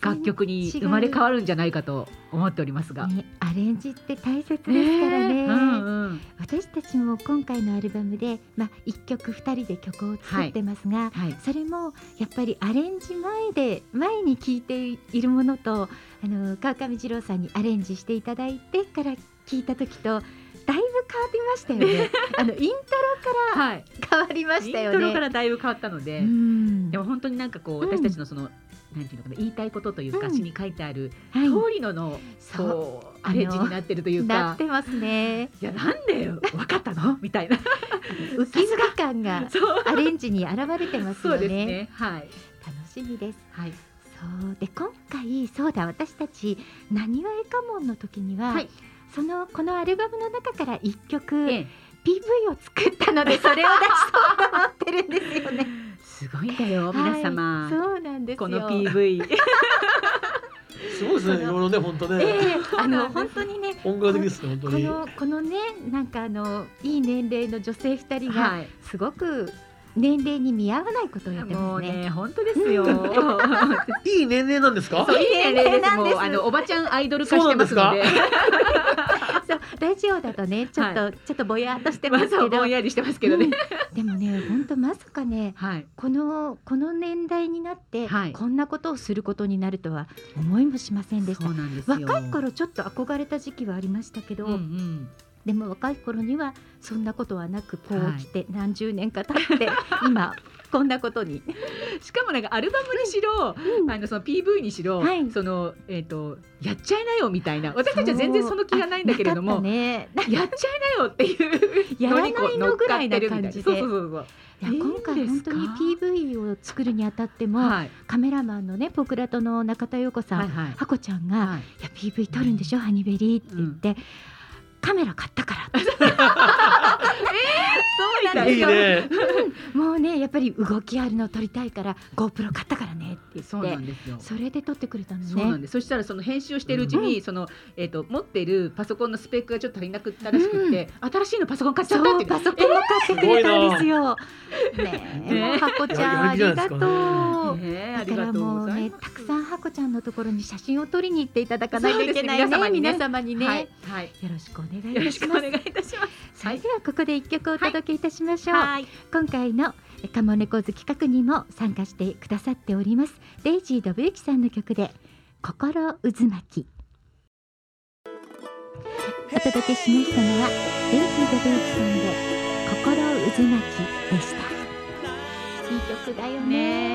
楽曲に生まれ変わるんじゃないかと思っておりますが。ね、アレンジって大切ですからね。うんうん私たちも今回のアルバムで、まあ、1曲2人で曲を作ってますが、はい。それもやっぱりアレンジ前で前に聴いているものとあの川上二郎さんにアレンジしていただいてから聴いた時とだいぶ変わりましたよね。あのイントはい。ロ変わりましたよイントロかね。らだいぶ変わったので、うんでも本当になんかこううん私たちのその、なんていうのかな言いたいことというか、うん詩に書いてあるはい通りののそうアレンジになってるというかなっ。てますね。いやなんで分かったの？みたいな。浮き塚感が。アレンジに現れてますそうよね。ですね。はい。楽しみです。はい。そうで今回そうだ私たちなにわえかもんの時には、はいそのこのアルバムの中から一曲、ええ PV を作ったのでそれを出そうと思ってるんですよね。すごいんだよ皆様。はい、そうなんですよ。この PV。すごいですねいろいろね本当ね、ええあの本当にね音楽的ですね本こ当にのこのねなんかあのいい年齢の女性二人がはい。すごく年齢に見合わないことをやってもますね。うね本当ですよ。いい年齢なんですか？いい年齢です。なんですもうあのおばちゃんアイドル化してますので。そう ラジオだとねちょっと、ちょっとぼやっとしてまますあけど、ぼんやりしてますけどね。うんでもね本当まさかねはい。このこの年代になって、はいこんなことをすることになるとは思いもしませんでしたそうなんですよ。若い頃ちょっと憧れた時期はありましたけど、うんうん。でも若い頃にはそんなことはなくこはい。う来て何十年か経って、今こんなことに、しかもなんかアルバムにしろ、あのその PV にしろ、はい。そのえっ、とやっちゃいなよみたいな。私たちは全然その気がないんだけれどあも、ね。やっちゃいなよっていうやらないのぐらいな感じで。そうそうそうそういや今回本当に PV を作るにあたっても、はい。カメラマンのねポクラトの中田陽子さん、はいはい。ハコちゃんが、はい。いや PV 撮るんでしょ、ハニベリーって言って、カメラ買ったから。そうみたいいね。もうねやっぱり動きあるの撮りたいから GoPro 買ったからねって言って。そうなんですよ。それで撮ってくれたのね。そうなんです。そしたらその編集をしているうちに、そのえっ、と持ってるパソコンのスペックがちょっと足りなくったらしくて、新しいのパソコン買っちゃったってそうパソコンも買ってくれたんですよ。ねえねもうハコちゃんやありがとう。だからもうね。たくさんハコちゃんのところに写真を撮りに行っていただかないといけないね。ね。皆皆様にね、はい。はい。よろしくお願いいよろたしお願いいたします。それではここで一曲お届けいたしましょう、はい。今回のカモネコーズ企画にも参加してくださっておりますデイジー・ドブユキさんの曲で心渦巻きお届けしましたのはデイジー・ドブユキさんで心渦巻きでしたいい曲だよねねはい。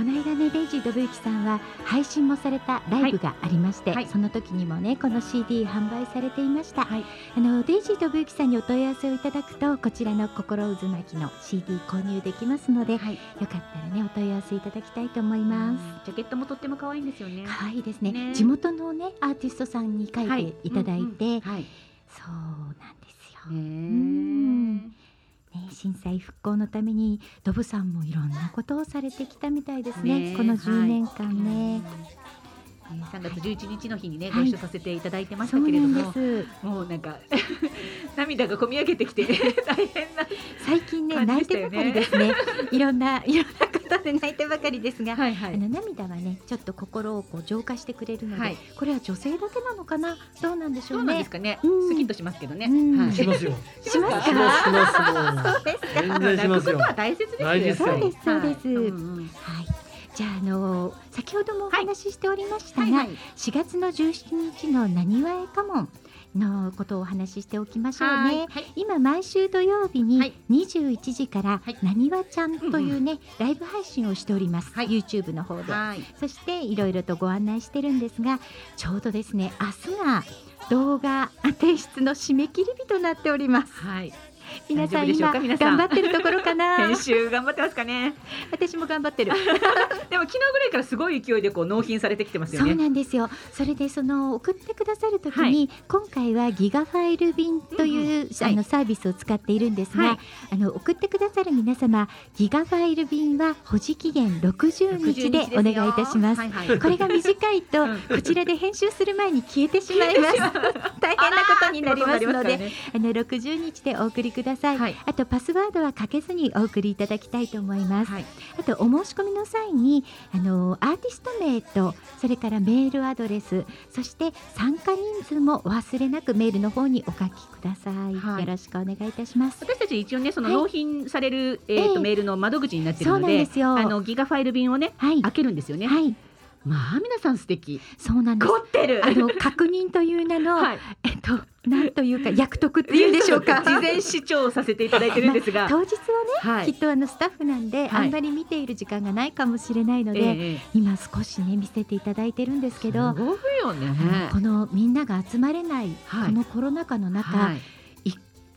この間ねデイジー・ドブユキさんは配信もされたライブがありまして、はい。その時にもねこの CD 販売されていました、はい。あのデイジー・ドブユキさんにお問い合わせをいただくとこちらの心渦巻きの CD 購入できますので、はい。よかったらねお問い合わせいただきたいと思います。ジャケットもとっても可愛いんですよね。可愛いですね。ね。地元のねアーティストさんに書いていただいて。そうなんですよ、ねんね、震災復興のためにドブさんもいろんなことをされてきたみたいですね。ねこの10年間ね、ね3月11日の日にね、はい。ご一緒させていただいてましたけれども、もうなんか 涙がこみ上げてきて 大変な最近ね泣いてばかりですね。いろんないろんなことで泣いてばかりですが、はいはあの涙はねちょっと心をこう浄化してくれるので、はい。これは女性だけなのかな？どうなんでしょそううなんねですかね、うん。スキッとしますけどね、うん。はい。しますよ。しますしますしかます。もう全然しますよ。泣くことは大切ですよ。大事ですよ。そうですそうです。はい。うんうん。はいじゃああの先ほどもお話ししておりましたが、はいはい4月の17日のなにわえかもんのことをお話ししておきましょうね。はいはい今毎週土曜日はにい21時からはいなにわちゃんというね、ライブ配信をしております。はい YouTube の方で。はいそしていろいろとご案内してるんですが、ちょうどですね、明日が動画提出の締め切り日となっております。はい皆さん今頑張ってるところかな？編集頑張ってますかね私も頑張ってる。でも昨日ぐらいからすごい勢いでこう納品されてきてますよそうねなんですよ。それでその送ってくださるときに、はい今回はギガファイル便という、あはいのサービスを使っているんですが、はいあの送ってくださる皆様、ギガファイル便は保持期限60日でお願いいたします。はいはいこれが短いとうんこちらで編集する前に消えてしまいます。大変なことになりますので、あの60日でお送りください。はい。あとパスワードはかけずにお送りいただきたいと思います。はい。あとお申し込みの際にあのアーティスト名とそれからメールアドレスそして参加人数もお忘れなくメールの方にお書きください、はい。よろしくお願いいたします。私たち一応ねそのはい。納品される、えーとええ。メールの窓口になってるのでなんですよ。あのギガファイル便をねはい。開けるんですよね、はいまあ皆さん素敵。そうなんです。凝ってる。あの確認という名の、はい。えっとなんというか役得っていうんでしょうか。事前視聴させていただいてるんですが、当日はね、はい。きっとあのスタッフなんで、はい。あんまり見ている時間がないかもしれないので、ええ。今少しね見せていただいてるんですけど、すごいよね。このみんなが集まれない、はい。このコロナ禍の中、はい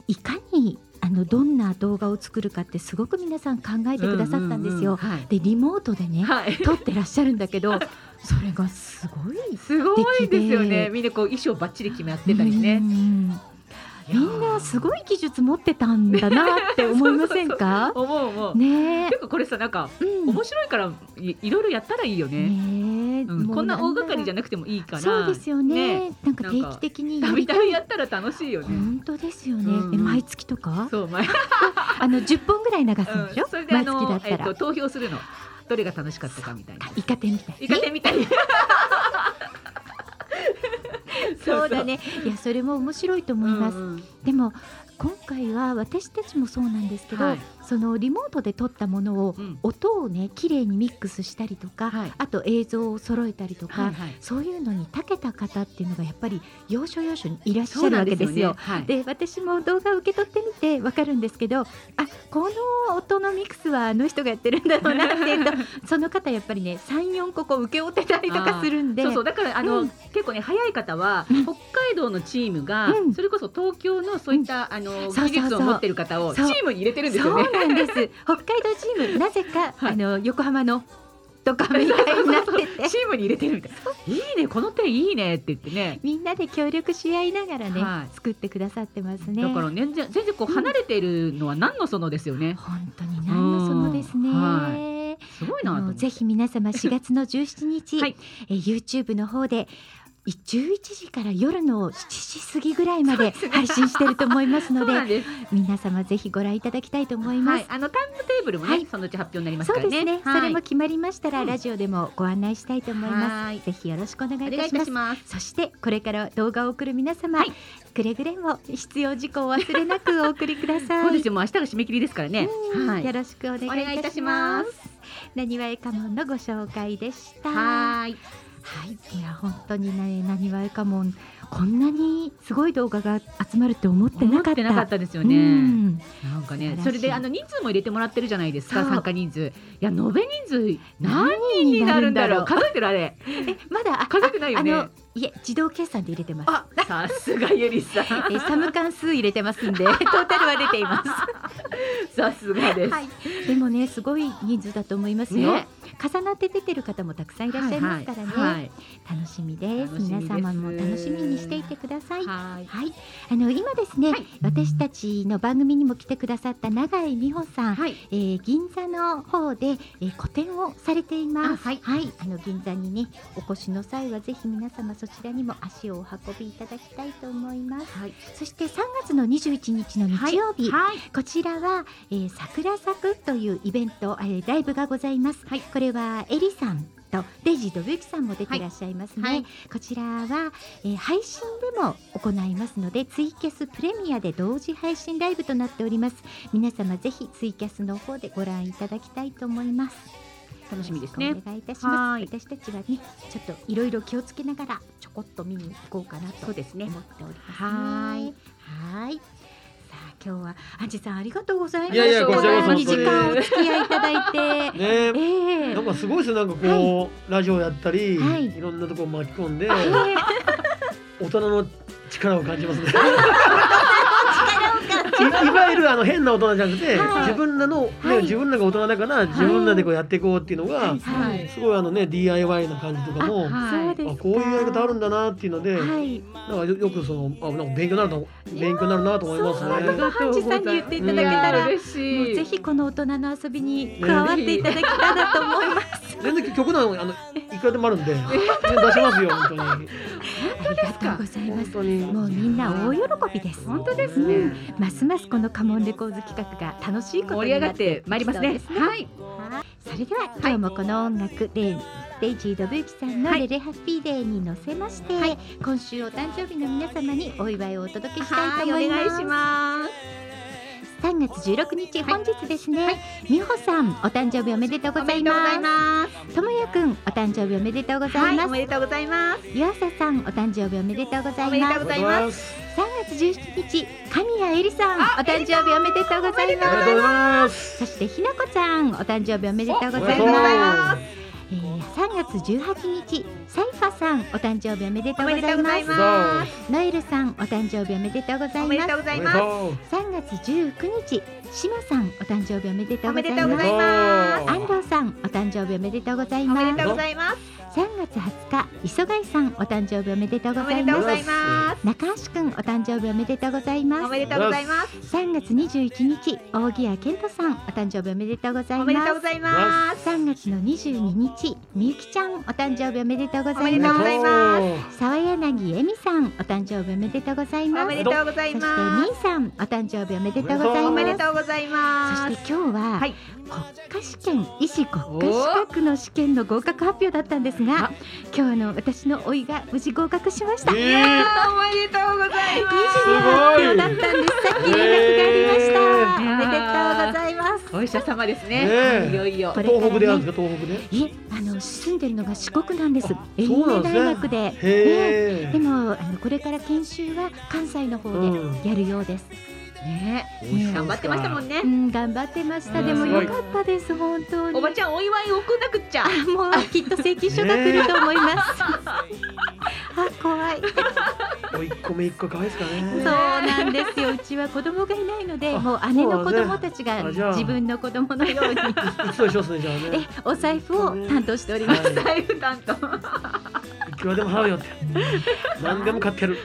いかにあのどんな動画を作るかってすごく皆さん考えてくださったんですよ。うんうんうんはい。でリモートでね、はい。撮ってらっしゃるんだけど それがすごいすごいですよね。みんなこう衣装バッチリ決め合ってたりうねんみんなすごい技術持ってたんだなって思いませんか？思う思う、ね。結構これさなんかえ、うん。面白いからいいろいろやったらいいよね、ねえ。うん、こんな大掛かりじゃななくてもいいから。そうですよね。なんか定期的に。たびたやりたいびやったら楽しいよね、本当ですよね、うん。え毎月とか？そう前、あの10本ぐらい流すんでしょ、うん、それであ毎月だのっ、たら、えっと、投票するの。どれが楽しかったかみたいな。イカ天みたいイカ天みたいに そうだね。いやそれも面白いと思います、うんうん。でも今回は私たちもそうなんですけど、はいそのリモートで撮ったものをうん。音をね綺麗にミックスしたりとか、はい。あと映像を揃えたりとか、はいはい。そういうのに長けた方っていうのがやっぱり要所要所にいらっしゃるわんですよ。けですよ。ね。はい。で私も動画を受け取ってみてわかるんですけどあこの音のミックスはあの人がやってるんだろうなっていうと その方やっぱりね34個こう請け負ってたりとかするんで。そうそう。だからあの、うん。結構ね早い方は、うん。北海道のチームが、うん。それこそ東京のそういった、あの技術を持ってる方をチームに入れてるんですよね。なんです北海道チームなぜか、はいあの横浜のとかみたいになっててチームに入れてるみたいな。いいねこの点いいねって言ってね。みんなで協力し合いながらね、はい作ってくださってますね。だからね全然全然こう離れてるのは何のそのですよね。本当に何のそのですね。すごいなぜひ皆様4月の17日、はいえー YouTube の方で11時から夜の7時過ぎぐらいまで配信してると思いますのです。皆様ぜひご覧いただきたいと思います。はい、あのタイムテーブルもね、はいそのうち発表になりますからね。そうですね、はいそれも決まりましたら、うんラジオでもご案内したいと思います。はいぜひよろしくお願いいいいたしたます。そしてこれから動画を送る皆様、はいくれぐれも必要事項を忘れなくお送りください。そうですよ、もう明日が締め切りですからね。うんはい。よろしくお願いいたたししまますす。なにわえかもんのご紹介でした。ははーい。い、いや本当にねなにわえかもんこんなにすごい動画が集まるって思ってなかった。思ったですようね。ん。なんかねそれであの人数も入れてもらってるじゃないですか参加人数。いや延べ人数何何人になるんだろう。数えてるあれ。えまだあ数えてないよね。いえ自動計算で入れてます。あさすがゆりさん。えサム関数入れてますんで トータルは出ています。さすがです、はい、でもねすごい人数だと思いますよ、ね重なって出てる方もたくさんいらっしゃいますからね、はいはい。楽しみです。皆様も楽しみにしていてください。はい。はい、あの今ですね、はい。私たちの番組にも来てくださった永井美穂さん、はい。えー銀座の方で、えー個展をされています。あはい。あの銀座にねお越しの際はぜひ皆様そちらにも足をお運びいただきたいと思います。はい。そして3月の21日の日曜日、はい。こちらは、えー、桜咲くというイベント、えーライブがございます。はい。これはエリさんとデイジー・ドブユキさんも出てらっしゃいますね。はいはいこちらは、えー配信でも行いますので、ツイキャスプレミアで同時配信ライブとなっております。皆様ぜひツイキャスの方でご覧いただきたいと思います。楽しみですおね願いいたしまはいす。私たちはね、ちょっといろいろ気をつけながらちょこっと見に行こうかなとそうですね思っております、ね。はいはい。今日はアンジさんありがとうございます。いやいやこちらこそ。2時間お付き合いいただいて。ね。ええ。なんかすごいですよ。なんかこう、ラジオやったり、はい。い、ろんなところ巻き込んで、え。大人の力を感じますね。い いわゆるあの変な大人じゃなくて、はい自分らの、ねはい自分らが大人だから自分らでこうやっていこうっていうのが、はいはいすごいあのね DIY な感じとかも、あ。こういうやり方あるんだなっていうので、はい。なんかよよくそのあなんか勉強になると勉強になるなと思いますね。ハンジさんに言っていただけたら、も嬉しいうぜひこの大人の遊びに加わっていただけたらと思います。全然曲なんあのいくらでもあるんで、出しますよ本当に。ありがとうございます。本当に。もうみんな大喜びです。本当ですうねんますます。このカモンレコーズ企画が楽しいこと盛り上がっててまいります。ねそうですはい。それでは今日もこの音楽でデイジー・ドブユキさんのはいレレハッピーデーに乗せまして、今週お誕生日の皆様にお祝いをお届けしたいと思います。はい。お願いします3月16日、本日ですね、美穂さんお誕生日おめでとうございます。ます。ともやくんお誕生日おめでとうございます。はい。おめでとうございます。湯浅さんお誕生日おめでとうございおめでとうます。ございます。3月17日、神谷絵里さんお誕生日おめでとうございます。そしてひなこちゃんお誕生日おめでとうございま。ますえー、3月18日、サイファさんお誕生日おめでとうございます。ノエルさんお誕生日おめでとうございますおめでとう。ございます3月19日、しまさんお誕生日おめでとうおございます安藤さんお誕生日おめでとうございおます。めでとうございます3月20日、磯貝さんお誕生日おめでとうごおざいます。中橋くんお誕生日おめでとうございます。おめでとうございます3月21日、大木屋健太さんお誕生日おめでとうございおめでます。とうございます3月の22日、みゆきちゃんお誕生日おめでとうございおめでとうます。ございます沢柳恵美さんお誕生日おめでとうございます。おめでとうございそしてまみーさんお誕生日おめでとうございすおめます。でとうございますそして今日は、はい国家試験医師国家資格の試験の合格発表だったんですが今日あの私の甥が無事合格しました、え2ーおめでとうございます。時に発表だったんです。さっき連絡がありました、えーおめでとうございます。お医者様ですね。ねえ。いよいよ。これからね東北であるんですか東北で？いえあの住んでるのが四国なんです。あ愛媛大学で。へえ。でもあのこれから研修は関西の方うん。でやるようです、ねね頑張ってましたもんねうん、頑張ってました、うんでもよかったです本当におばちゃんお祝いを送んなくっちゃもうきっと請求書が来ると思います。あ、怖い。おいっ子めいっ子可愛いですかそうね。なんですよ。うちは子供がいないので、あもう姉の子供たちが自分の子供のように、えね。お財布を担当しております。はい財布担当いくらでも払うよって。何でも買ってやる。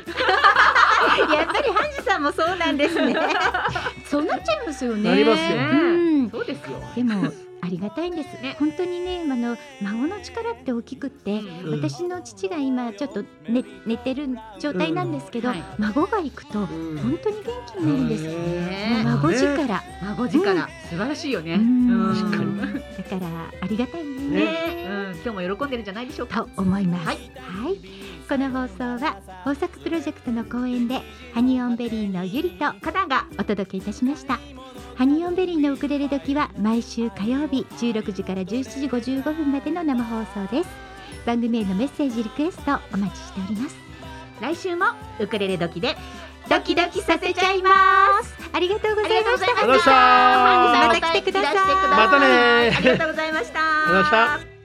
やっぱりハンジさんもそうなんですね。そうなっちゃいますよね。なりますようん。そうですよでもありがたいんです。ね。本当にね、あの孫の力って大きくって。うん私の父が今ちょっと寝寝てる状態なんですけど、うん。はい。孫が行くとうん。本当に元気になるんです。ね孫ね。力、孫力素晴らしいよね。だからありがたいね。ね。うん。今日も喜んでるんじゃないでしょうか。と思います。ははい。い、この放送は豊作プロジェクトの後援でハニオンベリーのゆりとカナが。お届けいたしました。ハニオンベリーのウクレレドキは毎週火曜日16時から17時55分までの生放送です。番組へのメッセージリクエストお待ちしております。来週もウクレレドキでドキドキさせちゃいます。ありがとうございました。ありがとうございました来てください。またねありがとうございましたありがとうございました